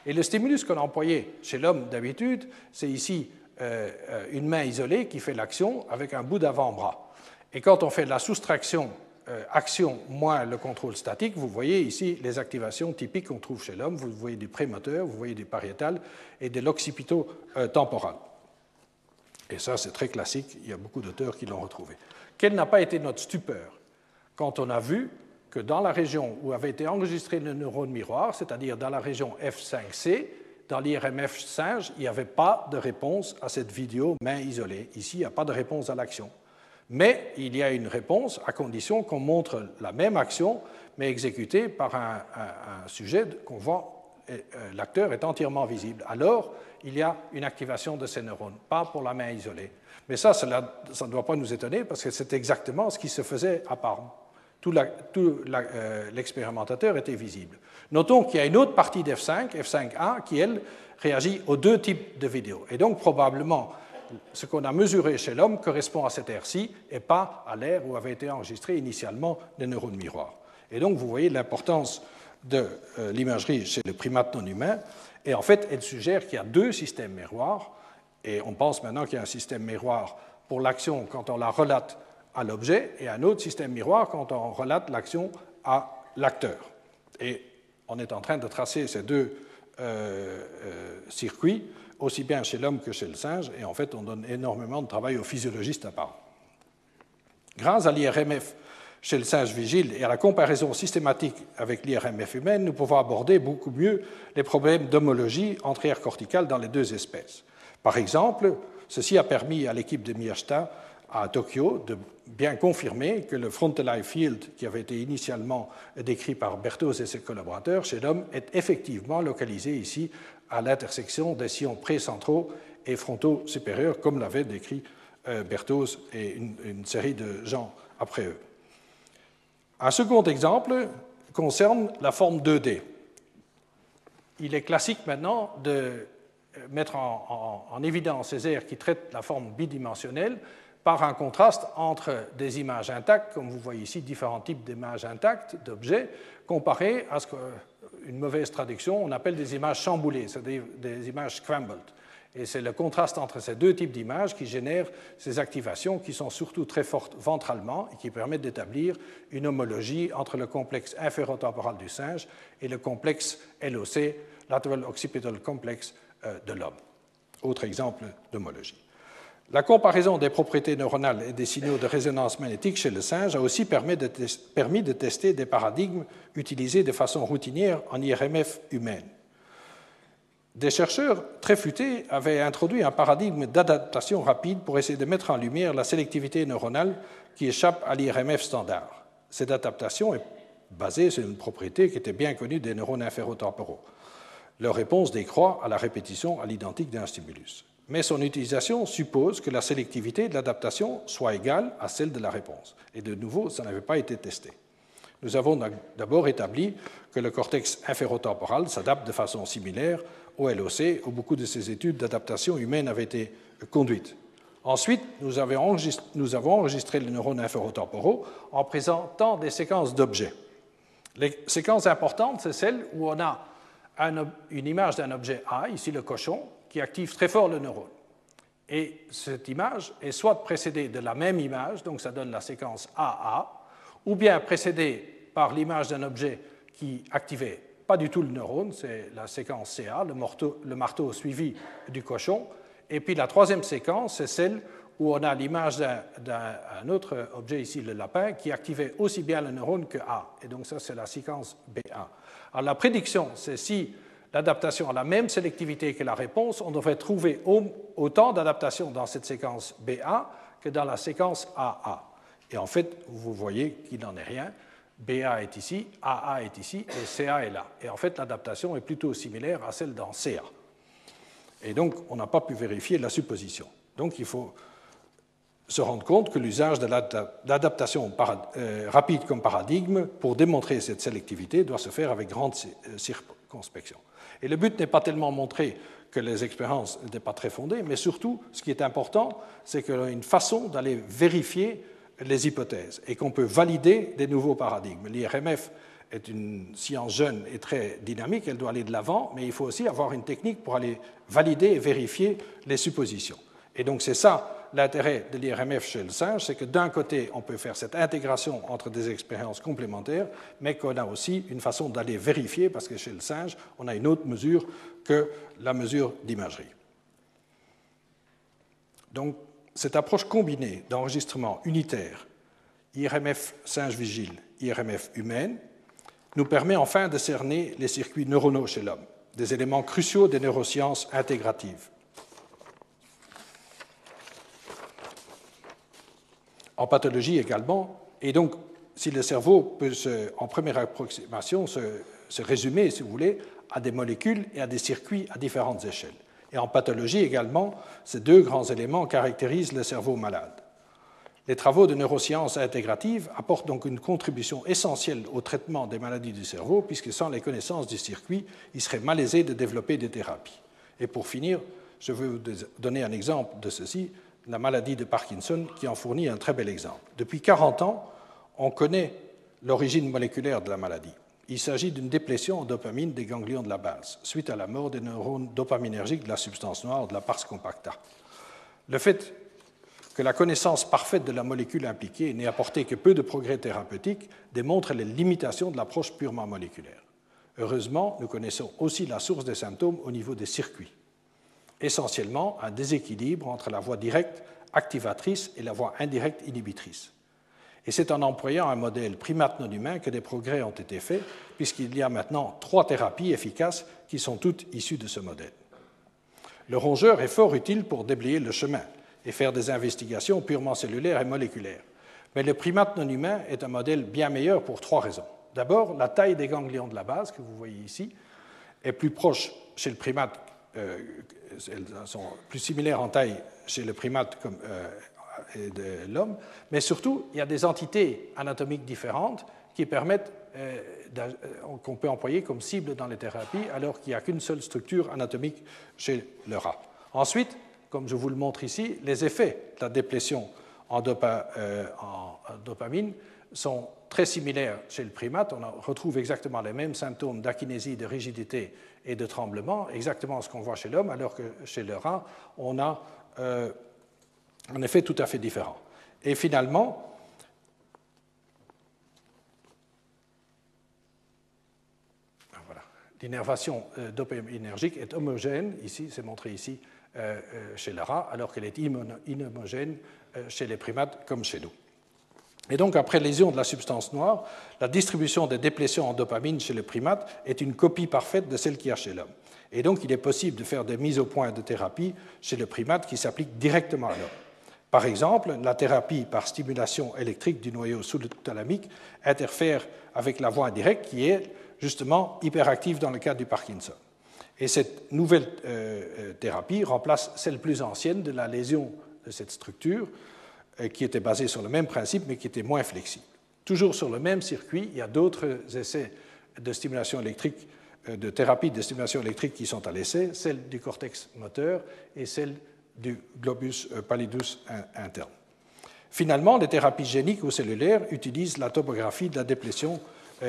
Et le stimulus qu'on a employé chez l'homme d'habitude, c'est ici euh, euh, une main isolée qui fait l'action avec un bout d'avant-bras. Et quand on fait la soustraction euh, action moins le contrôle statique, vous voyez ici les activations typiques qu'on trouve chez l'homme. Vous voyez du prémoteur, vous voyez du pariétal et de l'occipito temporal. Et ça, c'est très classique. Il y a beaucoup d'auteurs qui l'ont retrouvé. Quelle n'a pas été notre stupeur quand on a vu que dans la région où avait été enregistré le neurone miroir, c'est-à-dire dans la région F5C, dans l'IRMF singe, il n'y avait pas de réponse à cette vidéo main isolée. Ici, il n'y a pas de réponse à l'action. Mais il y a une réponse à condition qu'on montre la même action, mais exécutée par un, sujet qu'on voit, euh, l'acteur est entièrement visible. Alors, il y a une activation de ces neurones, pas pour la main isolée. Mais ça, ça ne doit pas nous étonner parce que c'est exactement ce qui se faisait à Parme. Tout euh, l'expérimentateur était visible. Notons qu'il y a une autre partie d'F5, F5A, qui, elle, réagit aux deux types de vidéos. Et donc, probablement, ce qu'on a mesuré chez l'homme correspond à cette aire-ci et pas à l'aire où avaient été enregistrés initialement les neurones miroirs. Et donc, vous voyez l'importance de euh, l'imagerie chez le primate non humain. Et en fait, elle suggère qu'il y a deux systèmes miroirs. Et on pense maintenant qu'il y a un système miroir pour l'action quand on la relate à l'objet et un autre système miroir quand on relate l'action à l'acteur. Et on est en train de tracer ces deux euh, euh, circuits, aussi bien chez l'homme que chez le singe, et en fait, on donne énormément de travail aux physiologistes à part. Grâce à l'IRMF chez le singe vigile et à la comparaison systématique avec l'IRMF humaine, nous pouvons aborder beaucoup mieux les problèmes d'homologie entre aires corticales dans les deux espèces. Par exemple, ceci a permis à l'équipe de Miyashita à Tokyo de bien confirmer que le frontal eye field qui avait été initialement décrit par Berthoz et ses collaborateurs chez l'homme est effectivement localisé ici à l'intersection des sillons précentraux et frontaux supérieurs, comme l'avait décrit euh, Berthoz et une, série de gens après eux. Un second exemple concerne la forme 2D. Il est classique maintenant de mettre en, en évidence ces aires qui traitent la forme bidimensionnelle par un contraste entre des images intactes, comme vous voyez ici, différents types d'images intactes, d'objets, comparés à ce qu'une mauvaise traduction, on appelle des images chamboulées, c'est-à-dire des images scrambled. Et c'est le contraste entre ces deux types d'images qui génère ces activations qui sont surtout très fortes ventralement et qui permettent d'établir une homologie entre le complexe inférotemporal du singe et le complexe LOC, lateral occipital complex, euh, de l'homme. Autre exemple d'homologie. La comparaison des propriétés neuronales et des signaux de résonance magnétique chez le singe a aussi permis de, tester des paradigmes utilisés de façon routinière en IRMF humaine. Des chercheurs très futés avaient introduit un paradigme d'adaptation rapide pour essayer de mettre en lumière la sélectivité neuronale qui échappe à l'IRMF standard. Cette adaptation est basée sur une propriété qui était bien connue des neurones inférotemporaux. Leur réponse décroît à la répétition à l'identique d'un stimulus mais son utilisation suppose que la sélectivité de l'adaptation soit égale à celle de la réponse. Et de nouveau, ça n'avait pas été testé. Nous avons d'abord établi que le cortex inférotemporal s'adapte de façon similaire au LOC, où beaucoup de ces études d'adaptation humaine avaient été conduites. Ensuite, nous avons enregistré les neurones inférotemporaux en présentant des séquences d'objets. Les séquences importantes, c'est celles où on a une image d'un objet A, ici le cochon, qui active très fort le neurone. Et cette image est soit précédée de la même image, donc ça donne la séquence AA, ou bien précédée par l'image d'un objet qui activait pas du tout le neurone, c'est la séquence CA, le marteau, suivi du cochon. Et puis la troisième séquence, c'est celle où on a l'image d'un autre objet ici, le lapin, qui activait aussi bien le neurone que A. Et donc ça, c'est la séquence BA. Alors la prédiction, c'est si l'adaptation a la même sélectivité que la réponse, on devrait trouver autant d'adaptation dans cette séquence BA que dans la séquence AA. Et en fait, vous voyez qu'il n'en est rien. BA est ici, AA est ici et CA est là. Et en fait, l'adaptation est plutôt similaire à celle dans CA. Et donc, on n'a pas pu vérifier la supposition. Donc, il faut se rendre compte que l'usage de l'adaptation euh, rapide comme paradigme pour démontrer cette sélectivité doit se faire avec grande euh, circonspection. Et le but n'est pas tellement montrer que les expériences n'étaient pas très fondées, mais surtout, ce qui est important, c'est qu'il y a une façon d'aller vérifier les hypothèses et qu'on peut valider des nouveaux paradigmes. L'IRMF est une science jeune et très dynamique, elle doit aller de l'avant, mais il faut aussi avoir une technique pour aller valider et vérifier les suppositions. Et donc c'est ça l'intérêt de l'IRMF chez le singe, c'est que d'un côté, on peut faire cette intégration entre des expériences complémentaires, mais qu'on a aussi une façon d'aller vérifier, parce que chez le singe, on a une autre mesure que la mesure d'imagerie. Donc, cette approche combinée d'enregistrement unitaire, IRMF singe vigile, IRMF humaine, nous permet enfin de cerner les circuits neuronaux chez l'homme, des éléments cruciaux des neurosciences intégratives. En pathologie également, et donc si le cerveau peut, en première approximation, se, se résumer, si vous voulez, à des molécules et à des circuits à différentes échelles. Et en pathologie également, ces deux grands éléments caractérisent le cerveau malade. Les travaux de neurosciences intégratives apportent donc une contribution essentielle au traitement des maladies du cerveau, puisque sans les connaissances du circuit, il serait malaisé de développer des thérapies. Et pour finir, je veux vous donner un exemple de ceci, la maladie de Parkinson, qui en fournit un très bel exemple. Depuis 40 ans, on connaît l'origine moléculaire de la maladie. Il s'agit d'une déplétion en dopamine des ganglions de la base, suite à la mort des neurones dopaminergiques de la substance noire de la pars compacta. Le fait que la connaissance parfaite de la molécule impliquée n'ait apporté que peu de progrès thérapeutiques démontre les limitations de l'approche purement moléculaire. Heureusement, nous connaissons aussi la source des symptômes au niveau des circuits. Essentiellement, un déséquilibre entre la voie directe activatrice et la voie indirecte inhibitrice. Et c'est en employant un modèle primate non humain que des progrès ont été faits, puisqu'il y a maintenant trois thérapies efficaces qui sont toutes issues de ce modèle. Le rongeur est fort utile pour déblayer le chemin, et faire des investigations purement cellulaires et moléculaires. Mais le primate non humain est un modèle bien meilleur pour trois raisons. D'abord, la taille des ganglions de la base, que vous voyez ici, est plus proche chez le primate, euh, elles sont plus similaires en taille chez le primate comme, euh, et de l'homme, mais surtout, il y a des entités anatomiques différentes qui permettent euh, qu'on peut employer comme cible dans les thérapies, alors qu'il n'y a qu'une seule structure anatomique chez le rat. Ensuite, comme je vous le montre ici, les effets de la déplétion en, euh, dopamine sont très similaires chez le primate. On retrouve exactement les mêmes symptômes d'akinésie, de rigidité et de tremblement, exactement ce qu'on voit chez l'homme, alors que chez le rat, on a euh, un effet tout à fait différent. Et finalement, voilà, l'innervation euh, dopaminergique est homogène, ici, c'est montré ici, euh, euh, chez le rat, alors qu'elle est inhomogène chez les primates comme chez nous. Et donc, après lésion de la substance noire, la distribution des déplétions en dopamine chez les primates est une copie parfaite de celle qu'il y a chez l'homme. Et donc, il est possible de faire des mises au point de thérapie chez le primate qui s'appliquent directement à l'homme. Par exemple, la thérapie par stimulation électrique du noyau sous-thalamique interfère avec la voie indirecte qui est justement hyperactive dans le cas du Parkinson. Et cette nouvelle euh, euh, thérapie remplace celle plus ancienne de la lésion de cette structure, euh, qui était basée sur le même principe, mais qui était moins flexible. Toujours sur le même circuit, il y a d'autres essais de stimulation électrique, de thérapie de stimulation électrique qui sont à l'essai, celle du cortex moteur et celle du globus pallidus interne. Finalement, les thérapies géniques ou cellulaires utilisent la topographie de la déplétion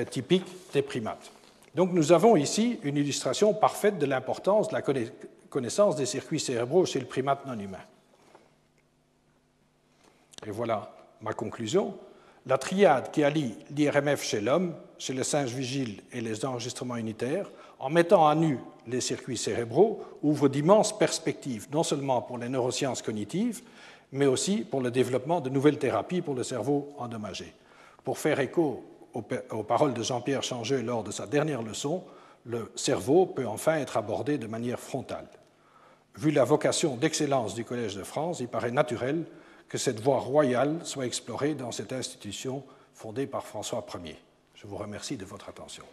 typique des primates. Donc nous avons ici une illustration parfaite de l'importance de la connaissance des circuits cérébraux chez le primate non humain. Et voilà ma conclusion. La triade qui allie l'IRMF chez l'homme, chez le singe vigile et les enregistrements unitaires, en mettant à nu les circuits cérébraux, ouvre d'immenses perspectives, non seulement pour les neurosciences cognitives, mais aussi pour le développement de nouvelles thérapies pour le cerveau endommagé. Pour faire écho aux paroles de Jean-Pierre Changeux lors de sa dernière leçon, le cerveau peut enfin être abordé de manière frontale. Vu la vocation d'excellence du Collège de France, il paraît naturel que cette voie royale soit explorée dans cette institution fondée par François Ier. Je vous remercie de votre attention.